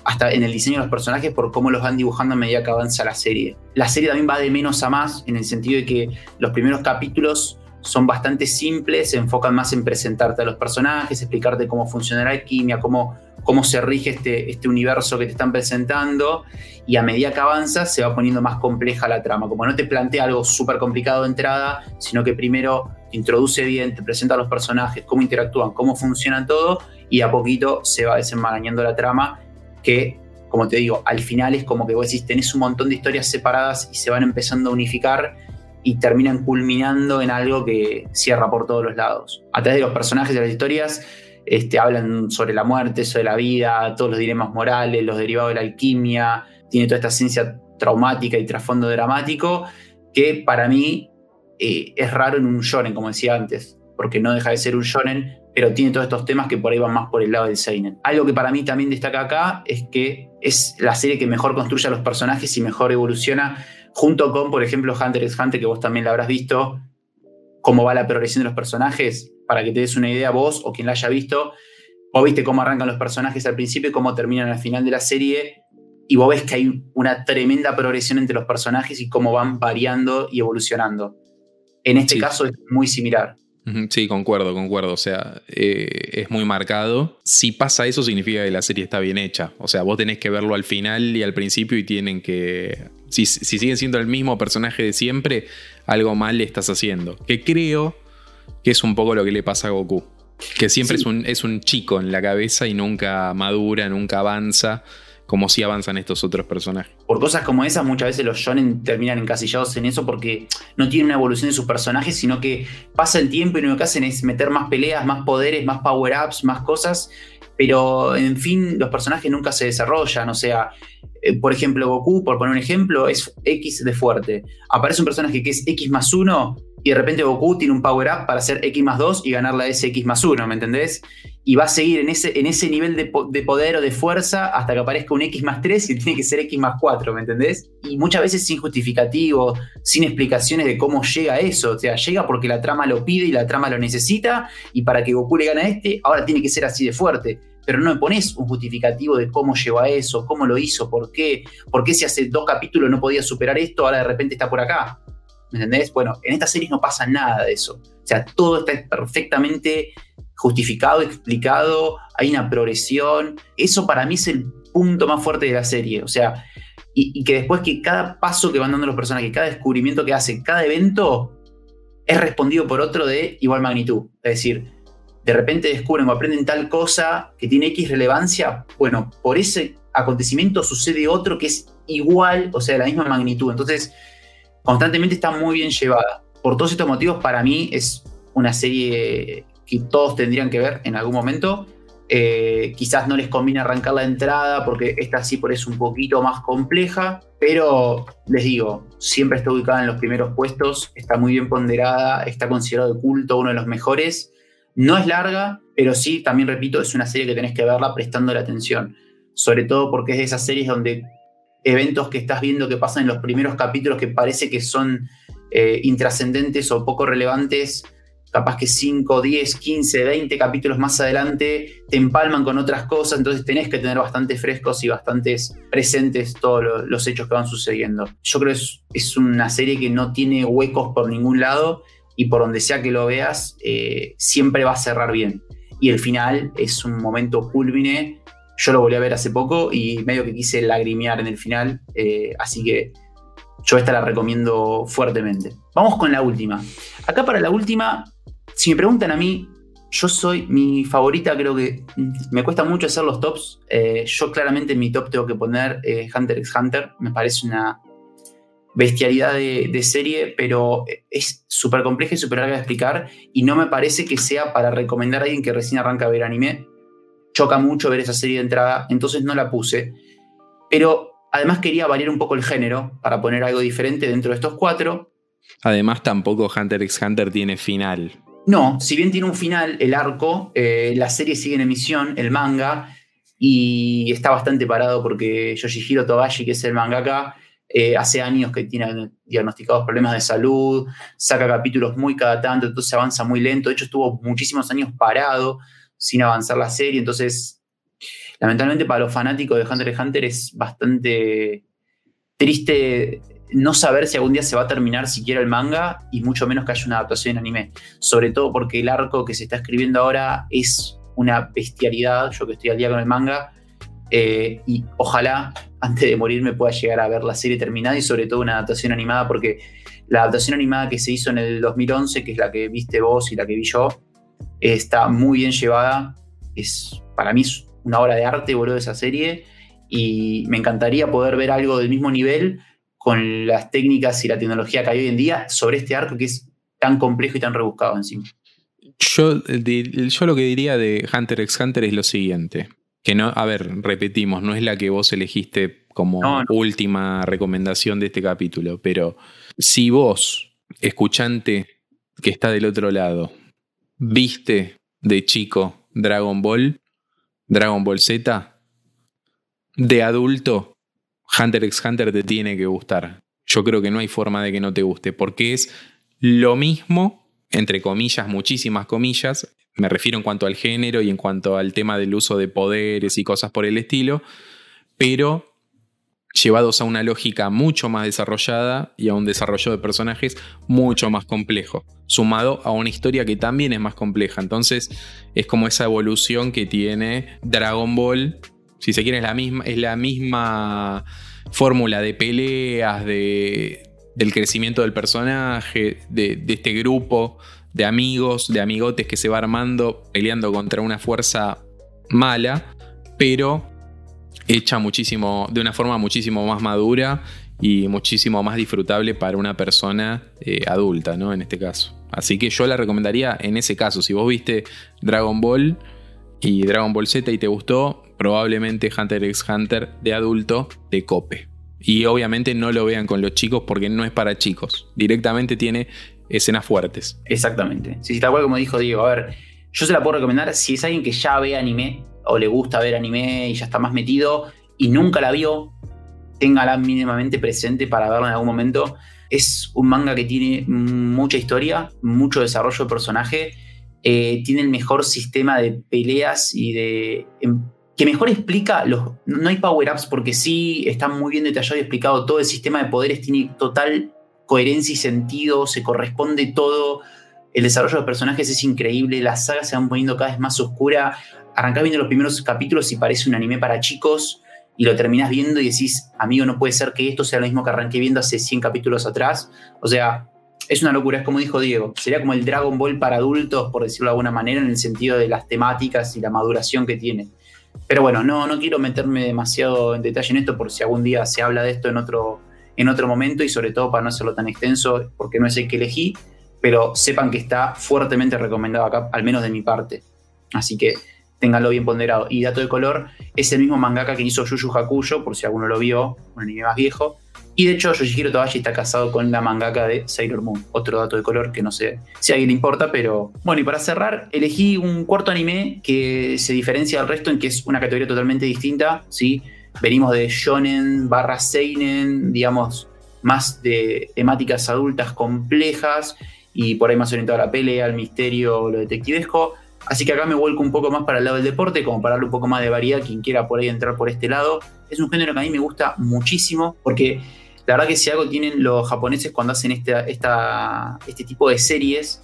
[SPEAKER 4] hasta en el diseño de los personajes por cómo los van dibujando a medida que avanza la serie. La serie también va de menos a más en el sentido de que los primeros capítulos son bastante simples, se enfocan más en presentarte a los personajes, explicarte cómo funciona la alquimia, cómo, cómo se rige este, este universo que te están presentando, y a medida que avanzas se va poniendo más compleja la trama. Como no te plantea algo súper complicado de entrada, sino que primero introduce bien, te presenta a los personajes, cómo interactúan, cómo funciona todo, y a poquito se va desenmarañando la trama, que, como te digo, al final es como que vos decís, tenés un montón de historias separadas y se van empezando a unificar y terminan culminando en algo que cierra por todos los lados. A través de los personajes de las historias, este, hablan sobre la muerte, sobre la vida, todos los dilemas morales, los derivados de la alquimia, tiene toda esta ciencia traumática y trasfondo dramático, que para mí eh, es raro en un shonen, como decía antes, porque no deja de ser un shonen, pero tiene todos estos temas que por ahí van más por el lado del seinen. Algo que para mí también destaca acá es que es la serie que mejor construye a los personajes y mejor evoluciona, junto con, por ejemplo, Hunter x Hunter, que vos también la habrás visto, cómo va la progresión de los personajes, para que te des una idea vos o quien la haya visto, vos viste cómo arrancan los personajes al principio y cómo terminan al final de la serie, y vos ves que hay una tremenda progresión entre los personajes y cómo van variando y evolucionando. En este caso es muy similar.
[SPEAKER 2] Sí, concuerdo, concuerdo. O sea, eh, es muy marcado. Si pasa eso, significa que la serie está bien hecha. O sea, vos tenés que verlo al final y al principio y tienen que. Si, siguen siendo el mismo personaje de siempre, algo mal le estás haciendo. Que creo que es un poco lo que le pasa a Goku. Que siempre es, un, es un chico en la cabeza y nunca madura, nunca avanza como si avanzan estos otros personajes.
[SPEAKER 4] Por cosas como esas, muchas veces los shonen terminan encasillados en eso porque no tienen una evolución de sus personajes, sino que pasa el tiempo y lo que hacen es meter más peleas, más poderes, más power-ups, más cosas, pero en fin, los personajes nunca se desarrollan, o sea, eh, por ejemplo, Goku, por poner un ejemplo, es X de fuerte. Aparece un personaje que es X más 1 y de repente Goku tiene un power up para hacer X más 2 y ganar la S X más 1, ¿me entendés? Y va a seguir en ese, en ese nivel de, poder o de fuerza hasta que aparezca un X más 3 y *laughs* tiene que ser X más 4, ¿me entendés? Y muchas veces sin justificativo, sin explicaciones de cómo llega a eso. O sea, llega porque la trama lo pide y la trama lo necesita y para que Goku le gane a este, ahora tiene que ser así de fuerte pero no me pones un justificativo de cómo llegó a eso, cómo lo hizo, por qué, por qué si hace dos capítulos no podía superar esto, ahora de repente está por acá. ¿Me entendés? Bueno, en esta serie no pasa nada de eso. O sea, todo está perfectamente justificado, explicado, hay una progresión. Eso para mí es el punto más fuerte de la serie. O sea, y, que después que cada paso que van dando los personajes, cada descubrimiento que hacen, cada evento, es respondido por otro de igual magnitud. Es decir, de repente descubren o aprenden tal cosa que tiene X relevancia, bueno, por ese acontecimiento sucede otro que es igual, o sea, de la misma magnitud. Entonces, constantemente está muy bien llevada. Por todos estos motivos, para mí es una serie que todos tendrían que ver en algún momento. Eh, quizás no les conviene arrancar la entrada porque esta sí por eso un poquito más compleja, pero les digo, siempre está ubicada en los primeros puestos, está muy bien ponderada, está considerado de culto, uno de los mejores. No es larga, pero sí, también repito, es una serie que tenés que verla prestando la atención, sobre todo porque es de esas series donde eventos que estás viendo que pasan en los primeros capítulos que parece que son eh, intrascendentes o poco relevantes, capaz que 5, 10, 15, 20 capítulos más adelante te empalman con otras cosas, entonces tenés que tener bastante frescos y bastantes presentes todos los, hechos que van sucediendo. Yo creo que es, es, una serie que no tiene huecos por ningún lado y por donde sea que lo veas, eh, siempre va a cerrar bien. Y el final es un momento culmine yo lo volví a ver hace poco y medio que quise lagrimear en el final, eh, así que yo esta la recomiendo fuertemente. Vamos con la última. Acá para la última, si me preguntan a mí, yo soy mi favorita, creo que me cuesta mucho hacer los tops. Eh, yo claramente en mi top tengo que poner Hunter x Hunter, me parece una bestialidad de, de serie, pero es súper compleja y súper larga de explicar y no me parece que sea para recomendar a alguien que recién arranca a ver anime choca mucho ver esa serie de entrada, entonces no la puse. Pero además quería variar un poco el género para poner algo diferente dentro de estos cuatro.
[SPEAKER 2] Además, tampoco Hunter x Hunter tiene final.
[SPEAKER 4] No, si bien tiene un final, el arco, eh, la serie sigue en emisión, el manga, y está bastante parado porque Yoshihiro Togashi, que es el mangaka, eh, hace años que tiene diagnosticados problemas de salud, saca capítulos muy cada tanto, entonces avanza muy lento. De hecho, estuvo muchísimos años parado sin avanzar la serie. Entonces, lamentablemente para los fanáticos de Hunter x Hunter es bastante triste no saber si algún día se va a terminar siquiera el manga y mucho menos que haya una adaptación en anime. Sobre todo porque el arco que se está escribiendo ahora es una bestialidad, yo que estoy al día con el manga, eh, y ojalá antes de morir me pueda llegar a ver la serie terminada y sobre todo una adaptación animada porque la adaptación animada que se hizo en el 2011, que es la que viste vos y la que vi yo, Está muy bien llevada. Es, para mí es una obra de arte, boludo, esa serie. Y me encantaría poder ver algo del mismo nivel con las técnicas y la tecnología que hay hoy en día sobre este arco que es tan complejo y tan rebuscado encima.
[SPEAKER 2] Yo, yo lo que diría de Hunter x Hunter es lo siguiente. Que no, a ver, repetimos, no es la que vos elegiste como última recomendación de este capítulo, pero si vos, escuchante que está del otro lado, viste de chico Dragon Ball, Dragon Ball Z, de adulto, Hunter x Hunter te tiene que gustar. Yo creo que no hay forma de que no te guste, porque es lo mismo, entre comillas, muchísimas comillas, me refiero en cuanto al género y en cuanto al tema del uso de poderes y cosas por el estilo, pero llevados a una lógica mucho más desarrollada y a un desarrollo de personajes mucho más complejo, sumado a una historia que también es más compleja. Entonces es como esa evolución que tiene Dragon Ball, si se quiere es la misma, es la misma fórmula de peleas, de, del crecimiento del personaje, de, de este grupo de amigos, de amigotes que se va armando peleando contra una fuerza mala, pero hecha muchísimo, de una forma muchísimo más madura y muchísimo más disfrutable para una persona eh, adulta, ¿no? En este caso. Así que yo la recomendaría en ese caso. Si vos viste Dragon Ball y Dragon Ball Z y te gustó, probablemente Hunter x Hunter de adulto te cope. Y obviamente no lo vean con los chicos porque no es para chicos. Directamente tiene escenas fuertes.
[SPEAKER 4] Exactamente. Sí, tal cual como dijo Diego. A ver, yo se la puedo recomendar si es alguien que ya ve anime o le gusta ver anime y ya está más metido y nunca la vio, téngala mínimamente presente para verla en algún momento. Es un manga que tiene mucha historia, mucho desarrollo de personaje, eh, tiene el mejor sistema de peleas y de... Em, que mejor explica los... No hay power-ups porque sí está muy bien detallado y explicado todo el sistema de poderes, tiene total coherencia y sentido, se corresponde todo. El desarrollo de personajes es increíble, las sagas se van poniendo cada vez más oscura arrancás viendo los primeros capítulos y parece un anime para chicos y lo terminás viendo y decís, amigo, no puede ser que esto sea lo mismo que arranqué viendo hace 100 capítulos atrás. O sea, es una locura, es como dijo Diego, sería como el Dragon Ball para adultos, por decirlo de alguna manera, en el sentido de las temáticas y la maduración que tiene. Pero bueno, no, no quiero meterme demasiado en detalle en esto por si algún día se habla de esto en otro, en otro momento y sobre todo para no hacerlo tan extenso, porque no es el que elegí, pero sepan que está fuertemente recomendado acá, al menos de mi parte. Así que ténganlo bien ponderado. Y dato de color, es el mismo mangaka que hizo Yuyu Hakuyo, por si alguno lo vio, un anime más viejo. Y de hecho, Yoshihiro Togashi está casado con la mangaka de Sailor Moon. Otro dato de color que no sé si a alguien le importa, pero. Bueno, y para cerrar, elegí un cuarto anime que se diferencia del resto en que es una categoría totalmente distinta. ¿sí? Venimos de shonen barra seinen, digamos, más de temáticas adultas complejas y por ahí más orientado a la pelea, al misterio, lo detectivesco. Así que acá me vuelco un poco más para el lado del deporte, como para darle un poco más de variedad quien quiera por ahí entrar por este lado. Es un género que a mí me gusta muchísimo porque la verdad que si algo tienen los japoneses cuando hacen este, este tipo de series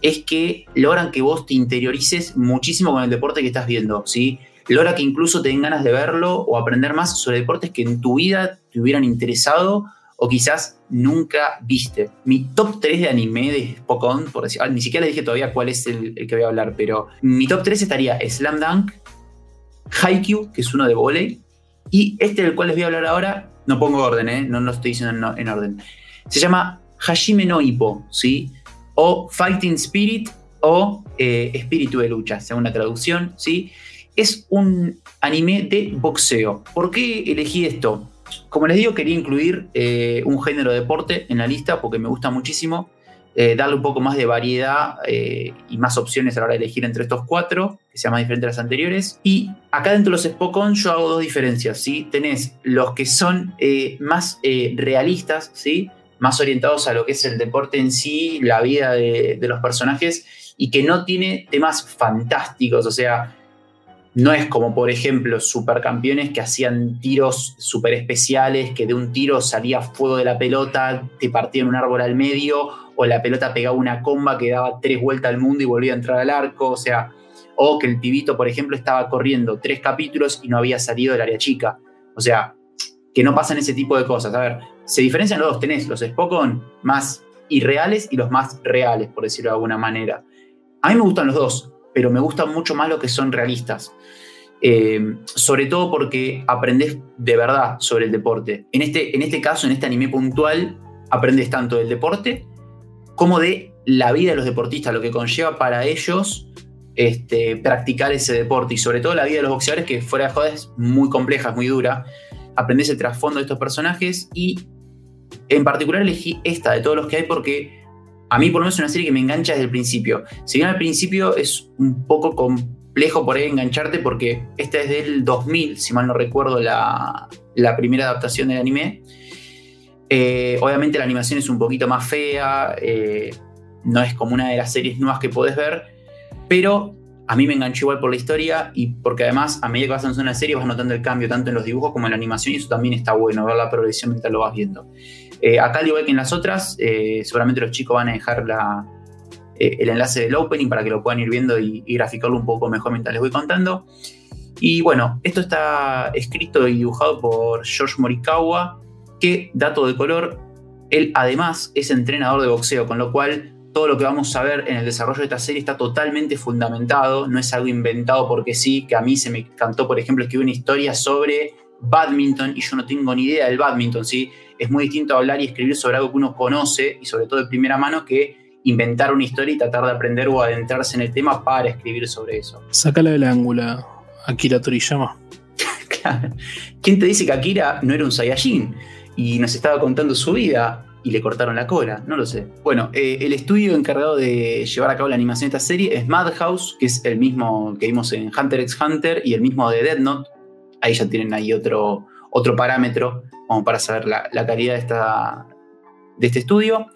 [SPEAKER 4] es que logran que vos te interiorices muchísimo con el deporte que estás viendo, ¿sí? Logra que incluso te den ganas de verlo o aprender más sobre deportes que en tu vida te hubieran interesado o quizás nunca viste. Mi top 3 de anime de Spokon, por decir, ah, ni siquiera le dije todavía cuál es el, que voy a hablar, pero mi top 3 estaría Slam Dunk, Haikyuu, que es uno de volei, y este del cual les voy a hablar ahora, no pongo orden, ¿eh? no lo estoy diciendo en, orden. Se llama Hajime no Ippo, ¿sí? O Fighting Spirit o eh, Espíritu de Lucha, según la traducción, ¿sí? Es un anime de boxeo. ¿Por qué elegí esto? Como les digo, quería incluir eh, un género de deporte en la lista porque me gusta muchísimo. Eh, darle un poco más de variedad eh, y más opciones a la hora de elegir entre estos cuatro, que sean más diferentes a las anteriores. Y acá dentro de los Spokon yo hago dos diferencias, ¿sí? Tenés los que son más realistas, ¿sí? Más orientados a lo que es el deporte en sí, la vida de, de los personajes, y que no tiene temas fantásticos, o sea, no es como, por ejemplo, supercampeones que hacían tiros super especiales, que de un tiro salía fuego de la pelota, te partían un árbol al medio, o la pelota pegaba una comba que daba tres vueltas al mundo y volvía a entrar al arco, o sea, o que el pibito, por ejemplo, estaba corriendo tres capítulos y no había salido del área chica. O sea, que no pasan ese tipo de cosas. A ver, se diferencian los dos. Tenés los Spokon más irreales y los más reales, por decirlo de alguna manera. A mí me gustan los dos pero me gustan mucho más los que son realistas. Eh, sobre todo porque aprendes de verdad sobre el deporte. En este, en este caso, en este anime puntual, aprendes tanto del deporte como de la vida de los deportistas, lo que conlleva para ellos este, practicar ese deporte y sobre todo la vida de los boxeadores que fuera de jodas es muy compleja, es muy dura. Aprendes el trasfondo de estos personajes y en particular elegí esta de todos los que hay porque a mí por lo menos es una serie que me engancha desde el principio. Si bien al principio es un poco complejo por ahí engancharte porque esta es del 2000, si mal no recuerdo la, primera adaptación del anime. Eh, obviamente la animación es un poquito más fea, eh, no es como una de las series nuevas que podés ver, pero a mí me enganchó igual por la historia y porque además a medida que vas avanzando en la serie vas notando el cambio tanto en los dibujos como en la animación y eso también está bueno, ver la progresión mientras lo vas viendo. Eh, acá, al igual que en las otras, eh, seguramente los chicos van a dejar eh, el enlace del opening para que lo puedan ir viendo y, graficarlo un poco mejor mientras les voy contando. Y bueno, esto está escrito y dibujado por George Morikawa, que, dato de color, él además es entrenador de boxeo, con lo cual todo lo que vamos a ver en el desarrollo de esta serie está totalmente fundamentado, no es algo inventado porque sí, que a mí se me encantó, por ejemplo, escribir una historia sobre badminton y yo no tengo ni idea del badminton, ¿sí? Es muy distinto hablar y escribir sobre algo que uno conoce y sobre todo de primera mano que inventar una historia y tratar de aprender o adentrarse en el tema para escribir sobre eso.
[SPEAKER 3] Sácala del ángulo, Akira Toriyama. *laughs*
[SPEAKER 4] claro. ¿Quién te dice que Akira no era un Saiyajin? Y nos estaba contando su vida y le cortaron la cola, no lo sé. Bueno, eh, el estudio encargado de llevar a cabo la animación de esta serie es Madhouse, que es el mismo que vimos en Hunter x Hunter y el mismo de Dead Note. Ahí ya tienen ahí otro, otro parámetro como para saber la, calidad de, esta, de este estudio.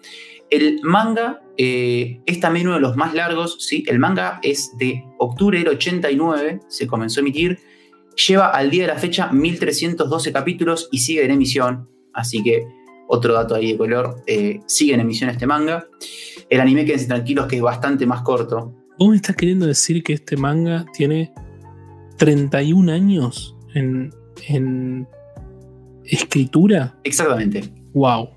[SPEAKER 4] El manga eh, es también uno de los más largos, ¿sí? El manga es de octubre del 89, se comenzó a emitir. Lleva al día de la fecha 1312 capítulos y sigue en emisión, así que otro dato ahí de color, eh, sigue en emisión este manga. El anime, quédense tranquilos, que es bastante más corto.
[SPEAKER 3] ¿Vos me estás queriendo decir que este manga tiene 31 años en, en escritura?
[SPEAKER 4] Exactamente.
[SPEAKER 3] Wow.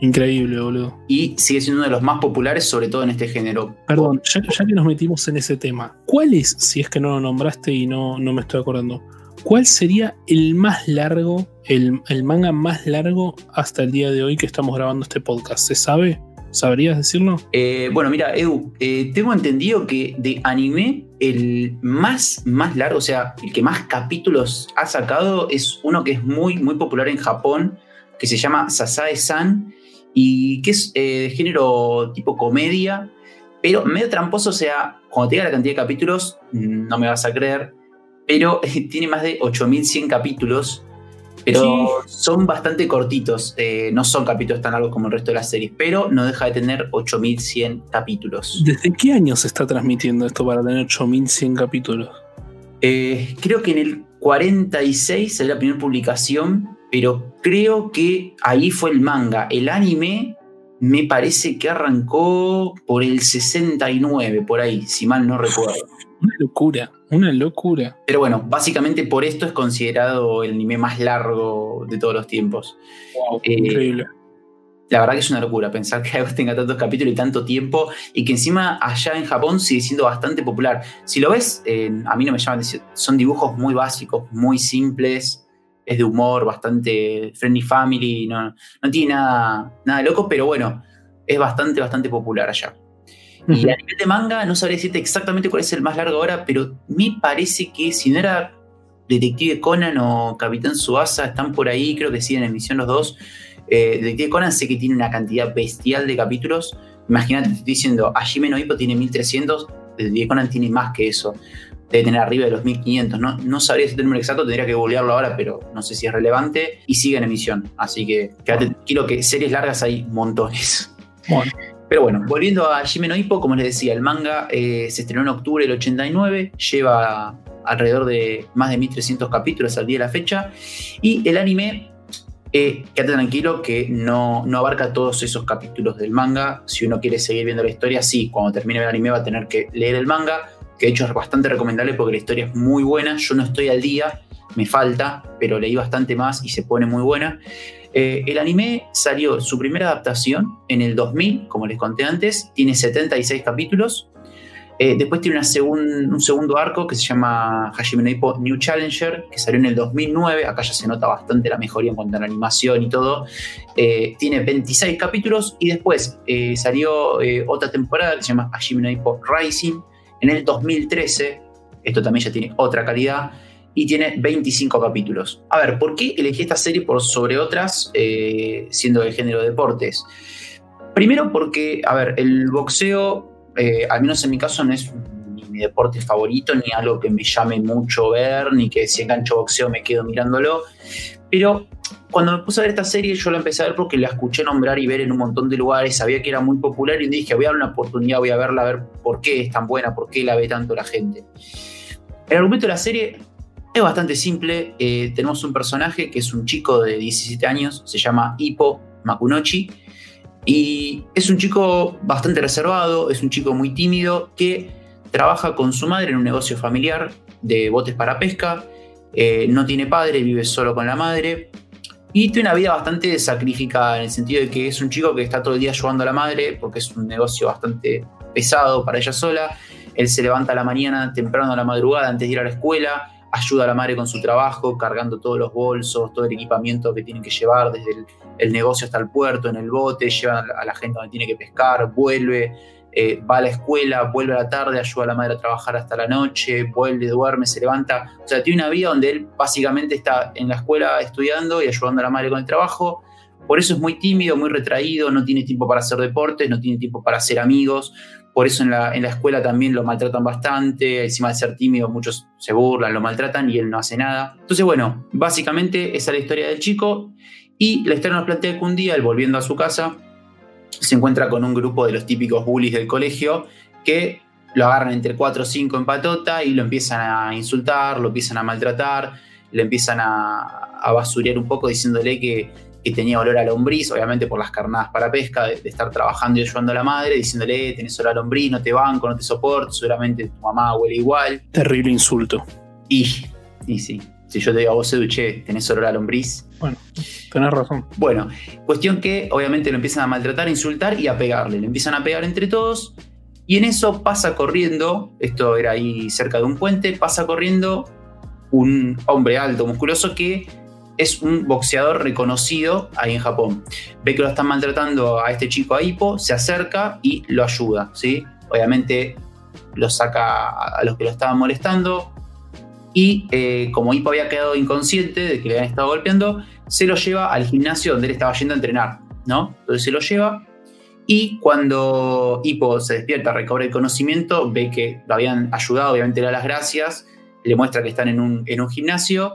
[SPEAKER 3] Increíble, boludo.
[SPEAKER 4] Y sigue siendo uno de los más populares, sobre todo en este género.
[SPEAKER 3] Perdón, ya, que nos metimos en ese tema, ¿cuál es, si es que no lo nombraste y no, no me estoy acordando, ¿Cuál sería el más largo, el, manga más largo hasta el día de hoy que estamos grabando este podcast? ¿Se sabe? ¿Sabrías decirlo?
[SPEAKER 4] Eh, bueno, mira, Edu, eh, tengo entendido que de anime el más, más largo, o sea, el que más capítulos ha sacado es uno que es muy, muy popular en Japón, que se llama Sasae-san, y que es eh, de género tipo comedia, pero medio tramposo, o sea, cuando te diga la cantidad de capítulos, no me vas a creer, pero *laughs* tiene más de 8100 capítulos, pero son bastante cortitos, eh, no son capítulos tan largos como el resto de las series, pero no deja de tener 8100 capítulos.
[SPEAKER 3] ¿Desde qué año se está transmitiendo esto para tener 8100 capítulos?
[SPEAKER 4] Eh, creo que en el 46 es la primera publicación, pero creo que ahí fue el manga. El anime me parece que arrancó por el 69, por ahí, si mal no recuerdo.
[SPEAKER 3] Una locura, una locura.
[SPEAKER 4] Pero bueno, básicamente por esto es considerado el anime más largo de todos los tiempos.
[SPEAKER 3] Eh, increíble.
[SPEAKER 4] La verdad que es una locura pensar que algo tenga tantos capítulos y tanto tiempo y que encima allá en Japón sigue siendo bastante popular. Si lo ves, a mí no me llaman, son dibujos muy básicos, muy simples, es de humor, bastante friendly family, no, no tiene nada, nada loco, pero bueno, es bastante, bastante popular allá. Y a nivel de manga, no sabría decirte exactamente cuál es el más largo ahora, pero me parece que si no era Detective Conan o Capitán Suasa, están por ahí, creo que sí, en emisión los dos. Eh, Detective Conan sé que tiene una cantidad bestial de capítulos. Imagínate, te estoy diciendo, Hajime no Hippo tiene 1300, Detective Conan tiene más que eso. Debe tener arriba de los 1500. No, no sabría decirte el número exacto, tendría que googlearlo ahora, pero no sé si es relevante. Y sigue en emisión. Así que quédate tranquilo que series largas hay montones.
[SPEAKER 3] Bueno.
[SPEAKER 4] Pero bueno, volviendo a Jimeno Hippo, como les decía, el manga eh, se estrenó en octubre del 89, lleva alrededor de más de 1300 capítulos al día de la fecha, y el anime, eh, quédate tranquilo que no, no abarca todos esos capítulos del manga, si uno quiere seguir viendo la historia, sí, cuando termine el anime va a tener que leer el manga, que de hecho es bastante recomendable porque la historia es muy buena, yo no estoy al día, me falta, pero leí bastante más y se pone muy buena. Eh, el anime salió su primera adaptación en el 2000, como les conté antes, tiene 76 capítulos. Eh, después tiene un segundo arco que se llama Hajime no Ippo New Challenger, que salió en el 2009. Acá ya se nota bastante la mejoría en cuanto a la animación y todo. Eh, tiene 26 capítulos y después salió otra temporada que se llama Hajime no Ippo Rising en el 2013. Esto también ya tiene otra calidad y tiene 25 capítulos. A ver, ¿por qué elegí esta serie por sobre otras siendo del género de deportes? Primero porque, a ver, el boxeo eh, al menos en mi caso, no es ni mi deporte favorito, ni algo que me llame mucho ver, ni que si engancho boxeo me quedo mirándolo. Pero cuando me puse a ver esta serie, yo la empecé a ver porque la escuché nombrar y ver en un montón de lugares, sabía que era muy popular y dije, voy a dar una oportunidad, voy a verla, a ver por qué es tan buena, por qué la ve tanto la gente. El argumento de la serie es bastante simple. Eh, tenemos un personaje que es un chico de 17 años, se llama Hippo Makunochi y es un chico bastante reservado, es un chico muy tímido que trabaja con su madre en un negocio familiar de botes para pesca. Eh, no tiene padre, vive solo con la madre. Y tiene una vida bastante sacrificada en el sentido de que es un chico que está todo el día ayudando a la madre porque es un negocio bastante pesado para ella sola. Él se levanta la mañana temprano a la madrugada antes de ir a la escuela ayuda a la madre con su trabajo, cargando todos los bolsos, todo el equipamiento que tienen que llevar desde el, negocio hasta el puerto, en el bote, lleva a la gente donde tiene que pescar, vuelve, eh, va a la escuela, vuelve a la tarde, ayuda a la madre a trabajar hasta la noche, vuelve, duerme, se levanta. O sea, tiene una vida donde él básicamente está en la escuela estudiando y ayudando a la madre con el trabajo. Por eso es muy tímido, muy retraído, no tiene tiempo para hacer deportes, no tiene tiempo para hacer amigos, por eso en la, escuela también lo maltratan bastante, encima de ser tímido muchos se burlan, lo maltratan y él no hace nada. Entonces bueno, básicamente esa es la historia del chico y la historia nos plantea que un día él volviendo a su casa se encuentra con un grupo de los típicos bullies del colegio que lo agarran entre 4 o 5 en patota y lo empiezan a insultar, lo empiezan a maltratar, le empiezan a, a basurear un poco diciéndole que que tenía olor a lombriz, obviamente por las carnadas para pesca, de, estar trabajando y ayudando a la madre, diciéndole, tenés olor a lombriz, no te banco, no te soporto, seguramente tu mamá huele igual.
[SPEAKER 3] Terrible insulto.
[SPEAKER 4] Y, y sí, si yo te digo a vos, Edu, che, tenés olor a lombriz.
[SPEAKER 3] Bueno, tenés razón.
[SPEAKER 4] Bueno, cuestión que obviamente lo empiezan a maltratar, a insultar y a pegarle. Le empiezan a pegar entre todos y en eso pasa corriendo, esto era ahí cerca de un puente, pasa corriendo un hombre alto, musculoso que es un boxeador reconocido ahí en Japón. Ve que lo están maltratando a este chico a Hippo, se acerca y lo ayuda, ¿sí? Obviamente lo saca a los que lo estaban molestando y eh, como Hippo había quedado inconsciente de que le habían estado golpeando, se lo lleva al gimnasio donde él estaba yendo a entrenar, ¿no? Entonces se lo lleva y cuando Hippo se despierta, recobra el conocimiento, ve que lo habían ayudado, obviamente le da las gracias, le muestra que están en un, en un gimnasio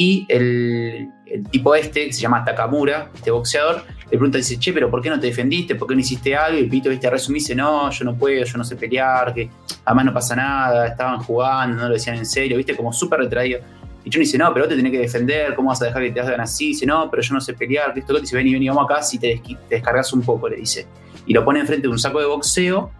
[SPEAKER 4] y el, tipo este, que se llama Takamura, este boxeador, le pregunta, dice, che, pero ¿por qué no te defendiste? ¿Por qué no hiciste algo? Y el pito, viste, resumí, dice, no, yo no puedo, yo no sé pelear, que además no pasa nada, estaban jugando, no lo decían en serio, viste, como súper retraído. Y Chun dice, no, pero vos te tenés que defender, ¿cómo vas a dejar que te hagan así? Dice, no, pero yo no sé pelear, esto dice, vení, vení, vamos acá, si te, te descargas un poco, le dice. Y lo pone enfrente de un saco de boxeo,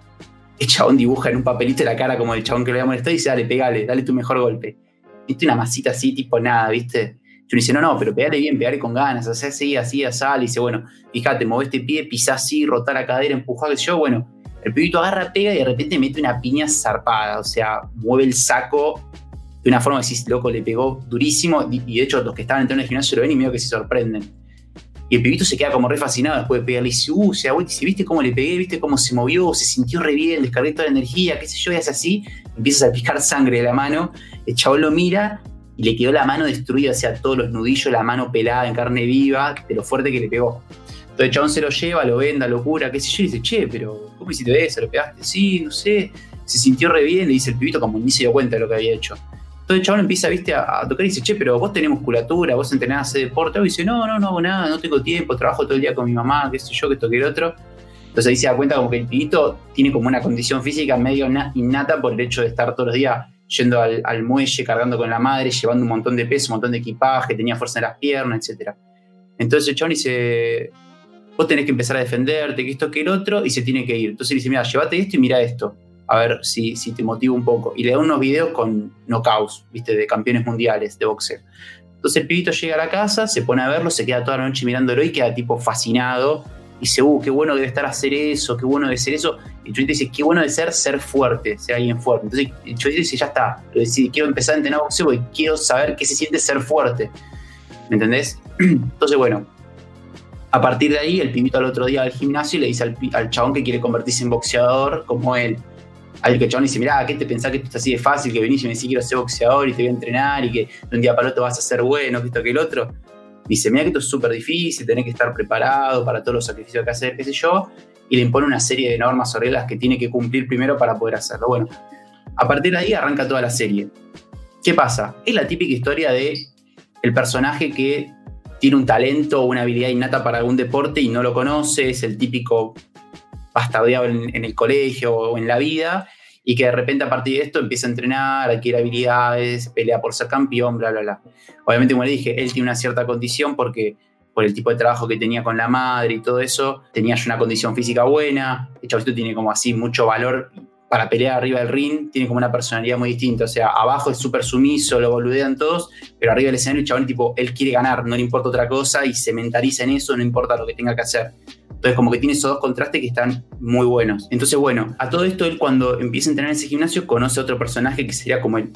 [SPEAKER 4] el chabón dibuja en un papelito la cara como el chabón que le había molestado y dice, dale, pegale, dale tu mejor golpe viste, una masita así, tipo nada, viste. Yo le dice, no, no, pero pegale bien, pegale con ganas, hacer así, así, así, y dice, bueno, fíjate, mueve este pie, pisa así, rotar la cadera, empujar, yo, bueno, el pibito agarra, pega y de repente mete una piña zarpada, o sea, mueve el saco de una forma que decís, loco, le pegó durísimo, y de hecho los que estaban entrando en el gimnasio lo ven y medio que se sorprenden. Y el pibito se queda como re fascinado después de pegarle y dice, uh, se da vuelta y dice, ¿viste cómo le pegué? ¿Viste cómo se movió? Se sintió re bien, descargué toda la energía, qué sé yo, y hace así, empieza a picar sangre de la mano, el chabón lo mira y le quedó la mano destruida, o sea, todos los nudillos, la mano pelada en carne viva, de lo fuerte que le pegó. Entonces el chabón se lo lleva, lo venda, lo cura, qué sé yo, y dice, che, pero ¿cómo hiciste eso? ¿Lo pegaste? Sí, no sé. Se sintió re bien, le dice el pibito como ni se dio cuenta de lo que había hecho. Entonces el chabón empieza, viste, a, tocar y dice, che, pero vos tenés musculatura, vos entrenás a hacer deporte. Y dice, no, no, no hago nada, no tengo tiempo, trabajo todo el día con mi mamá, qué sé yo, que esto que el otro. Entonces ahí se da cuenta como que el pibito tiene como una condición física medio innata por el hecho de estar todos los días yendo al, muelle, cargando con la madre, llevando un montón de peso, un montón de equipaje, tenía fuerza en las piernas, etc. Entonces el chabón dice, vos tenés que empezar a defenderte, que esto, que el otro, y se tiene que ir. Entonces le dice, mira, llévate esto y mira esto, a ver si, si te motiva un poco. Y le da unos videos con knockouts, viste, de campeones mundiales de boxeo. Entonces el pibito llega a la casa, se pone a verlo, se queda toda la noche mirándolo y queda tipo fascinado dice, uh, qué bueno debe estar hacer eso, qué bueno debe ser eso. Y cholito dice, qué bueno debe ser ser fuerte, ser alguien fuerte. Entonces cholito dice, ya está, quiero empezar a entrenar boxeo porque quiero saber qué se siente ser fuerte. ¿Me entendés? *clears throat* Entonces, bueno, a partir de ahí, el pibito al otro día al gimnasio y le dice al, al chabón que quiere convertirse en boxeador como él. Al que chabón dice, mirá, ¿qué te pensás que esto es así de fácil? Que venís y me decís quiero ser boxeador y te voy a entrenar y que de un día para otro vas a ser bueno, que esto, que el otro. Dice, mira que esto es súper difícil, tenés que estar preparado para todos los sacrificios que hacer, qué sé yo. Y le impone una serie de normas o reglas que tiene que cumplir primero para poder hacerlo. Bueno, a partir de ahí arranca toda la serie. ¿Qué pasa? Es la típica historia de el personaje que tiene un talento o una habilidad innata para algún deporte y no lo conoce, es el típico bastardeado en, el colegio o en la vida, y que de repente a partir de esto empieza a entrenar, adquiere habilidades, pelea por ser campeón, bla, bla, bla. Obviamente, como le dije, él tiene una cierta condición porque por el tipo de trabajo que tenía con la madre y todo eso, tenía una condición física buena, el chavito tiene como así mucho valor para pelear arriba del ring tiene como una personalidad muy distinta. O sea, abajo es súper sumiso, lo boludean todos, pero arriba del escenario el chabón, tipo, él quiere ganar, no le importa otra cosa y se mentaliza en eso, no importa lo que tenga que hacer. Entonces, como que tiene esos dos contrastes que están muy buenos. Entonces, bueno, a todo esto, él cuando empieza a entrenar en ese gimnasio, conoce a otro personaje que sería como el.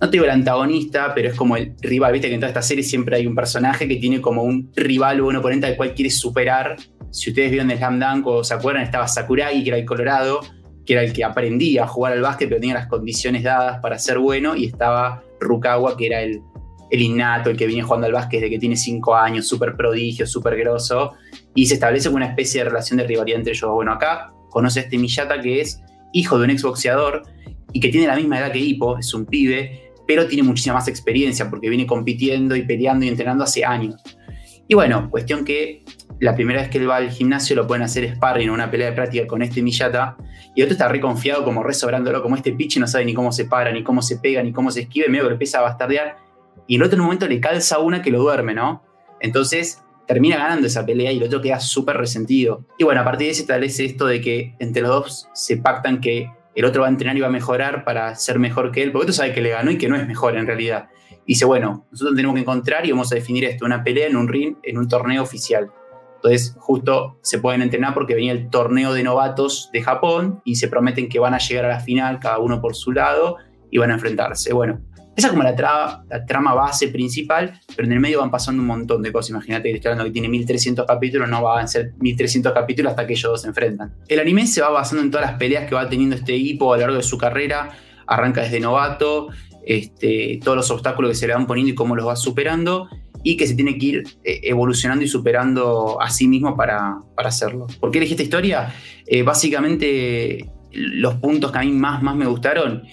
[SPEAKER 4] No te digo el antagonista, pero es como el rival. Viste que en toda esta serie siempre hay un personaje que tiene como un rival o un oponente al cual quiere superar. Si ustedes vieron el Slam Dunk o se acuerdan, estaba Sakuragi, que era el Colorado, que era el que aprendía a jugar al básquet, pero tenía las condiciones dadas para ser bueno, y estaba Rukawa, que era el, el innato, el que viene jugando al básquet desde que tiene cinco años, súper prodigio, súper grosso, y se establece una especie de relación de rivalidad entre ellos. Bueno, acá conoce a este Miyata que es hijo de un exboxeador y que tiene la misma edad que Hippo, es un pibe, pero tiene muchísima más experiencia porque viene compitiendo y peleando y entrenando hace años. Y bueno, cuestión que la primera vez que él va al gimnasio lo pueden hacer sparring una pelea de práctica con este Miyata. Y otro está re confiado, como re sobrándolo, como este pitch no sabe ni cómo se para, ni cómo se pega, ni cómo se esquive, medio que empieza a bastardear. Y el otro momento le calza una que lo duerme, ¿no? Entonces termina ganando esa pelea y el otro queda súper resentido. Y bueno, a partir de ese establece esto de que entre los dos se pactan que el otro va a entrenar y va a mejorar para ser mejor que él, porque otro sabe que le ganó y que no es mejor en realidad. Y dice, bueno, nosotros tenemos que encontrar y vamos a definir esto, una pelea en un ring, en un torneo oficial. Entonces, justo se pueden entrenar porque venía el torneo de novatos de Japón y se prometen que van a llegar a la final, cada uno por su lado, y van a enfrentarse. Bueno, esa es como la, trama base principal, pero en el medio van pasando un montón de cosas. Imagínate que estoy hablando que tiene 1300 capítulos, no van a ser 1300 capítulos hasta que ellos dos se enfrentan. El anime se va basando en todas las peleas que va teniendo este equipo a lo largo de su carrera. Arranca desde novato, este, todos los obstáculos que se le van poniendo y cómo los va superando y que se tiene que ir eh, evolucionando y superando a sí mismo para, hacerlo. ¿Por qué elegí esta historia? Eh, básicamente los puntos que a mí más, más me gustaron.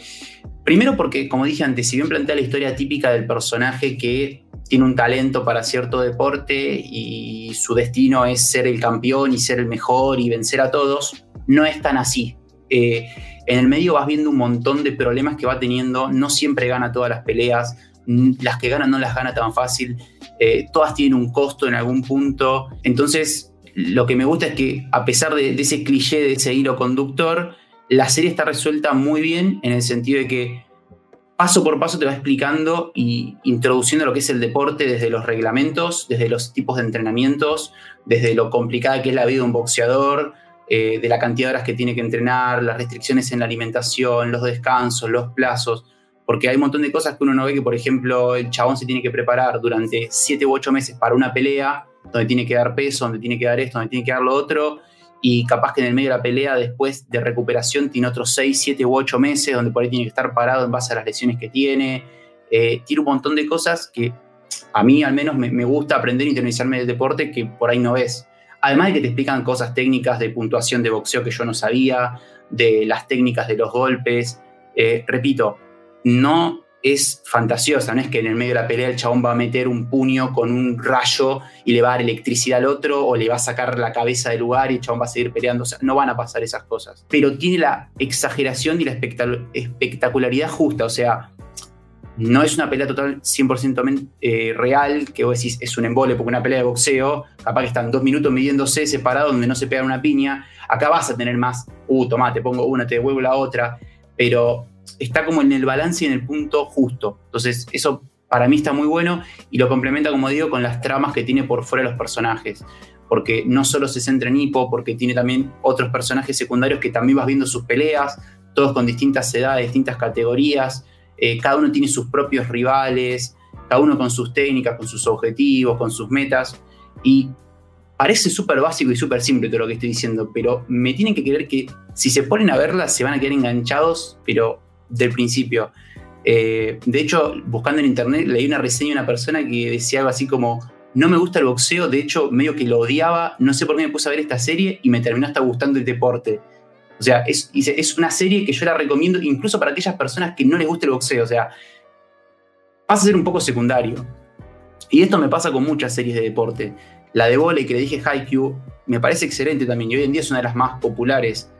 [SPEAKER 4] Primero porque, como dije antes, si bien plantea la historia típica del personaje que tiene un talento para cierto deporte y su destino es ser el campeón y ser el mejor y vencer a todos, no es tan así. Eh, en el medio vas viendo un montón de problemas que va teniendo, no siempre gana todas las peleas, las que ganan no las gana tan fácil, eh, todas tienen un costo en algún punto. Entonces, lo que me gusta es que a pesar de, ese cliché, de ese hilo conductor, la serie está resuelta muy bien en el sentido de que paso por paso te va explicando y introduciendo lo que es el deporte desde los reglamentos, desde los tipos de entrenamientos, desde lo complicada que es la vida de un boxeador, eh, de la cantidad de horas que tiene que entrenar, las restricciones en la alimentación, los descansos, los plazos porque hay un montón de cosas que uno no ve que, por ejemplo, el chabón se tiene que preparar durante 7 u 8 meses para una pelea, donde tiene que dar peso, donde tiene que dar esto, donde tiene que dar lo otro, y capaz que en el medio de la pelea, después de recuperación, tiene otros 6, 7 u 8 meses, donde por ahí tiene que estar parado en base a las lesiones que tiene. Eh, tiene un montón de cosas que a mí al menos me, gusta aprender e internalizarme del deporte que por ahí no ves. Además de que te explican cosas técnicas de puntuación de boxeo que yo no sabía, de las técnicas de los golpes. Eh, repito, no es fantasiosa, no es que en el medio de la pelea el chabón va a meter un puño con un rayo y le va a dar electricidad al otro o le va a sacar la cabeza del lugar y el chabón va a seguir peleando, o sea, no van a pasar esas cosas. Pero tiene la exageración y la espectacularidad justa, o sea, no es una pelea total 100% eh, real, que vos decís es un embole porque una pelea de boxeo, capaz que están dos minutos midiéndose separados donde no se pega una piña, acá vas a tener más, uh, tomá, te pongo una, te devuelvo la otra, pero está como en el balance y en el punto justo. Entonces, eso para mí está muy bueno y lo complementa, como digo, con las tramas que tiene por fuera los personajes. porque no solo se centra en Hippo, porque tiene también otros personajes secundarios que también vas viendo sus peleas, todos con distintas edades, distintas categorías, eh, cada uno tiene sus propios rivales, cada uno con sus técnicas, con sus objetivos, con sus metas, y parece súper básico y súper simple todo lo que estoy diciendo, pero me tienen que creer que si se ponen a verla se van a quedar enganchados, pero del principio. Eh, de hecho, buscando en internet, leí una reseña de una persona que decía algo así como, no me gusta el boxeo, de hecho, medio que lo odiaba, no sé por qué me puse a ver esta serie y me terminó hasta gustando el deporte. O sea, es, una serie que yo la recomiendo incluso para aquellas personas que no les gusta el boxeo. O sea, pasa a ser un poco secundario. Y esto me pasa con muchas series de deporte. La de volei que le dije Haikyuu me parece excelente también y hoy en día es una de las más populares.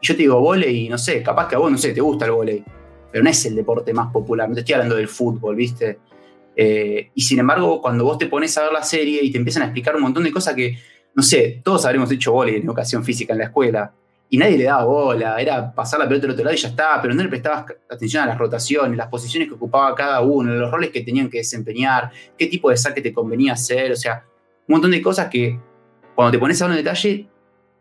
[SPEAKER 4] Y yo te digo volei no sé, capaz que a vos no sé, te gusta el volei, pero no es el deporte más popular. No estoy hablando del fútbol, ¿viste? Eh, y sin embargo, cuando vos te pones a ver la serie y te empiezan a explicar un montón de cosas que, no sé, todos habremos hecho volei en educación física en la escuela y nadie le daba bola, era pasar la pelota del otro lado y ya está, pero no le prestabas atención a las rotaciones, las posiciones que ocupaba cada uno, los roles que tenían que desempeñar, qué tipo de saque te convenía hacer, o sea, un montón de cosas que cuando te pones a ver en detalle,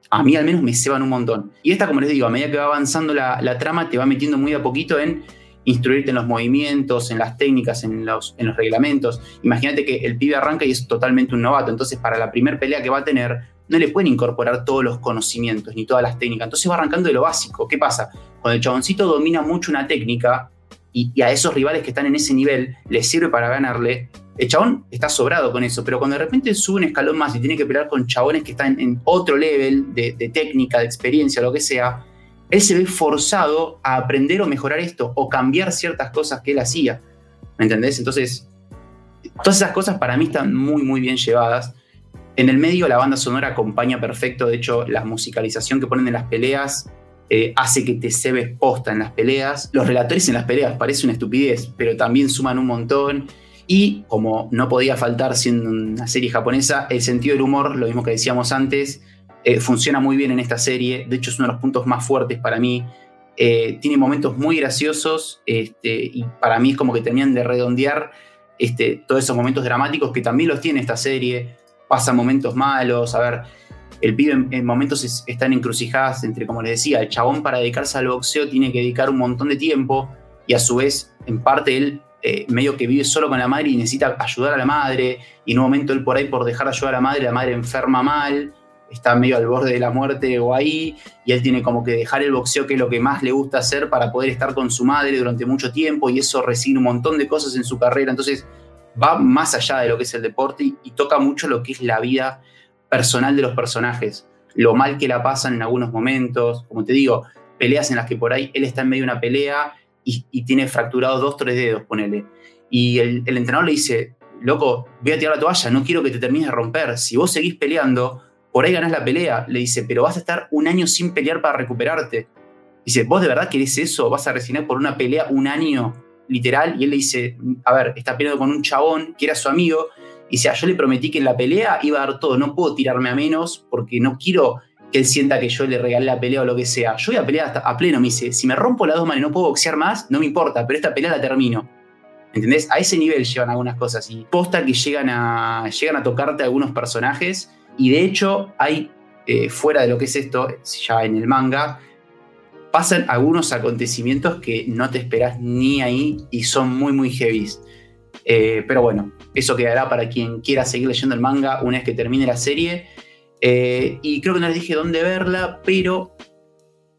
[SPEAKER 4] a mí al menos me ceban un montón. Y esta, como les digo, a medida que va avanzando la, la trama, te va metiendo muy a poquito en instruirte en los movimientos, en las técnicas, en los, en los reglamentos. Imagínate que el pibe arranca y es totalmente un novato, entonces para la primera pelea que va a tener, no le pueden incorporar todos los conocimientos ni todas las técnicas. Entonces va arrancando de lo básico. ¿Qué pasa? Cuando el chaboncito domina mucho una técnica y, a esos rivales que están en ese nivel les sirve para ganarle, el chabón está sobrado con eso. Pero cuando de repente sube un escalón más y tiene que pelear con chabones que están en otro level de, técnica, de experiencia, lo que sea, él se ve forzado a aprender o mejorar esto o cambiar ciertas cosas que él hacía. ¿Me entendés? Entonces, todas esas cosas para mí están muy, muy bien llevadas. En el medio la banda sonora acompaña perfecto, de hecho la musicalización que ponen en las peleas eh, hace que te cebes posta en las peleas. Los relatores en las peleas parece una estupidez, pero también suman un montón. Y como no podía faltar siendo una serie japonesa, el sentido del humor, lo mismo que decíamos antes, eh, funciona muy bien en esta serie. De hecho es uno de los puntos más fuertes para mí. Eh, tiene momentos muy graciosos este, y para mí es como que terminan de redondear este, todos esos momentos dramáticos que también los tiene esta serie pasa momentos malos, a ver, el pibe en, momentos es, está en encrucijadas entre, como les decía, el chabón para dedicarse al boxeo tiene que dedicar un montón de tiempo y a su vez, en parte él eh, medio que vive solo con la madre y necesita ayudar a la madre y en un momento él por ahí por dejar ayudar a la madre, la madre enferma mal, está medio al borde de la muerte o ahí y él tiene como que dejar el boxeo que es lo que más le gusta hacer para poder estar con su madre durante mucho tiempo y eso recibe un montón de cosas en su carrera, entonces va más allá de lo que es el deporte y, toca mucho lo que es la vida personal de los personajes, lo mal que la pasan en algunos momentos, como te digo, peleas en las que por ahí él está en medio de una pelea y, tiene fracturados dos, tres dedos, ponele. Y el, entrenador le dice, loco, voy a tirar la toalla, no quiero que te termines de romper, si vos seguís peleando, por ahí ganás la pelea, le dice, pero vas a estar un año sin pelear para recuperarte. Dice, ¿vos de verdad querés eso? ¿Vas a resignar por una pelea un año? literal, y él le dice, a ver, está peleando con un chabón que era su amigo, y dice, yo le prometí que en la pelea iba a dar todo, no puedo tirarme a menos porque no quiero que él sienta que yo le regalé la pelea o lo que sea. Yo voy a pelear hasta a pleno, me dice, si me rompo las dos manos y no puedo boxear más, no me importa, pero esta pelea la termino. ¿Entendés? A ese nivel llevan algunas cosas y posta que llegan a, llegan a tocarte algunos personajes y de hecho hay, eh, fuera de lo que es esto, ya en el manga, pasan algunos acontecimientos que no te esperas ni ahí y son muy, muy heavy. Eh, pero bueno, eso quedará para quien quiera seguir leyendo el manga una vez que termine la serie. Eh, y creo que no les dije dónde verla, pero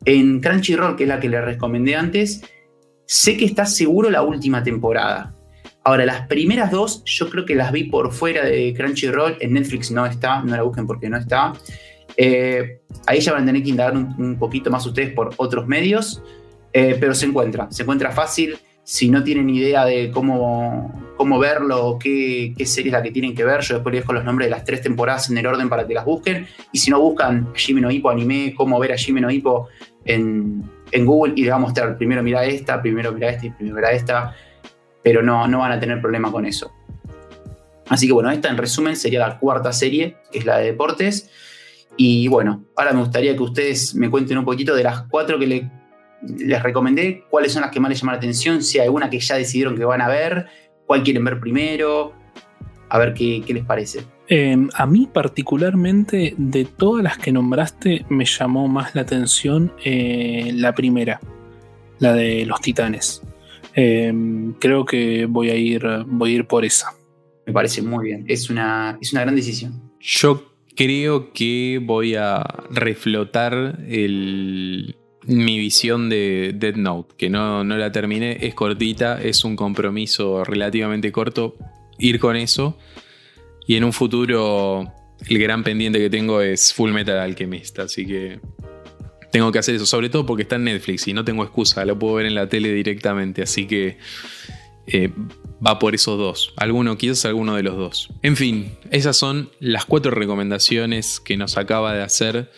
[SPEAKER 4] en Crunchyroll, que es la que les recomendé antes, sé que está seguro la última temporada. Ahora, las primeras dos yo creo que las vi por fuera de Crunchyroll, en Netflix no está, no la busquen porque no está. Eh, ahí ya van a tener que indagar un, poquito más ustedes por otros medios, eh, pero se encuentra, se encuentra fácil. Si no tienen idea de cómo, cómo verlo qué, serie es la que tienen que ver, yo después les dejo los nombres de las tres temporadas en el orden para que las busquen. Y si no buscan Jime no Hippo anime, cómo ver a Jime no Hippo en, en Google y les va a mostrar primero mira esta, primero mira esta y primero mira esta, pero no, no van a tener problema con eso. Así que bueno, esta en resumen sería la cuarta serie, que es la de deportes. Y bueno, ahora me gustaría que ustedes me cuenten un poquito de las cuatro que les recomendé, cuáles son las que más les llaman la atención, si hay alguna que ya decidieron que van a ver, cuál quieren ver primero. a ver qué, qué les parece.
[SPEAKER 3] Eh, a mí particularmente, de todas las que nombraste, me llamó más la atención eh, la primera, la de los titanes. Eh, creo que voy a ir, voy a ir por esa.
[SPEAKER 4] Me parece muy bien. Es una, es una gran decisión.
[SPEAKER 2] Yo creo que voy a reflotar el, mi visión de Dead Note, que no, no la terminé, es cortita, es un compromiso relativamente corto ir con eso. Y en un futuro el gran pendiente que tengo es Full Metal Alchemist, así que tengo que hacer eso, sobre todo porque está en Netflix y no tengo excusa, lo puedo ver en la tele directamente, así que eh, va por esos dos. Alguno quizás alguno de los dos. En fin, esas son las cuatro recomendaciones que nos acaba de hacer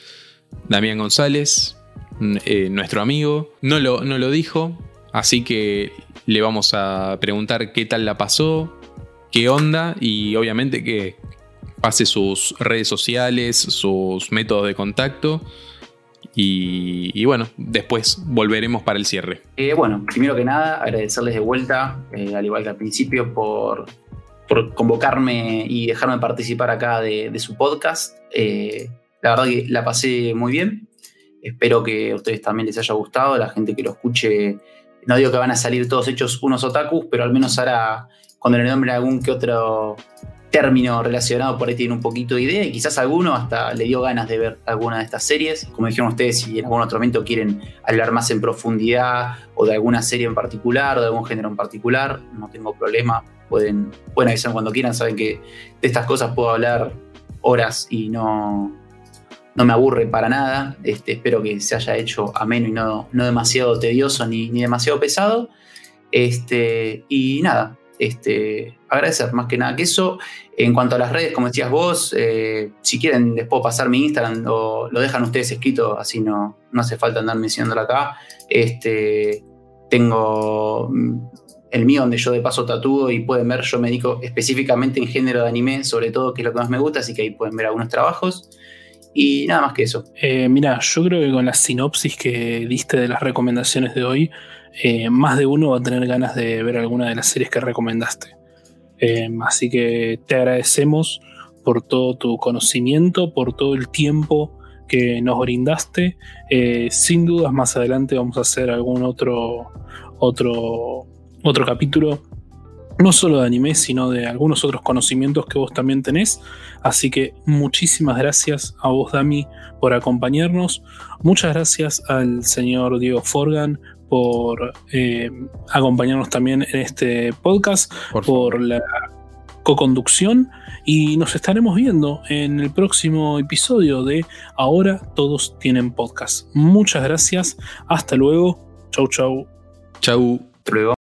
[SPEAKER 2] Damián González, eh, nuestro amigo. No lo, no lo dijo, así que le vamos a preguntar qué tal la pasó, qué onda y obviamente que pase sus redes sociales, sus métodos de contacto. Y, bueno, después volveremos para el cierre.
[SPEAKER 4] Eh, bueno, primero que nada, agradecerles de vuelta, eh, al igual que al principio, por, por, convocarme y dejarme participar acá de, de su podcast. Eh, la verdad que la pasé muy bien. Espero que a ustedes también les haya gustado, la gente que lo escuche. No digo que van a salir todos hechos unos otakus, pero al menos ahora, cuando le nombren algún que otro término relacionado por ahí tiene un poquito de idea y quizás alguno hasta le dio ganas de ver alguna de estas series. Como dijeron ustedes, si en algún otro momento quieren hablar más en profundidad o de alguna serie en particular o de algún género en particular, no tengo problema. Pueden, pueden avisar cuando quieran, saben que de estas cosas puedo hablar horas y no, no me aburre para nada. Este, espero que se haya hecho ameno y no, no demasiado tedioso ni, ni demasiado pesado. Este, y nada, este, agradecer más que nada que eso. En cuanto a las redes, como decías vos, eh, si quieren después pasar mi Instagram o lo dejan ustedes escrito, así no, no hace falta andar mencionándolo acá. Este, tengo el mío donde yo de paso tatúo y pueden ver, yo me dedico específicamente en género de anime, sobre todo, que es lo que más me gusta, así que ahí pueden ver algunos trabajos. Y nada más que eso.
[SPEAKER 3] Eh, mira, yo creo que con la sinopsis que diste de las recomendaciones de hoy, eh, más de uno va a tener ganas de ver alguna de las series que recomendaste. Eh, así que te agradecemos por todo tu conocimiento, por todo el tiempo que nos brindaste. Eh, sin dudas, más adelante vamos a hacer algún otro, otro, otro capítulo. No solo de anime, sino de algunos otros conocimientos que vos también tenés. Así que muchísimas gracias a vos, Dami, por acompañarnos. Muchas gracias al señor Diego Forgan por eh, acompañarnos también en este podcast, por, por la co-conducción y nos estaremos viendo en el próximo episodio de Ahora todos tienen podcast. Muchas gracias, hasta luego, chau chau.
[SPEAKER 2] Chau.
[SPEAKER 4] Hasta luego.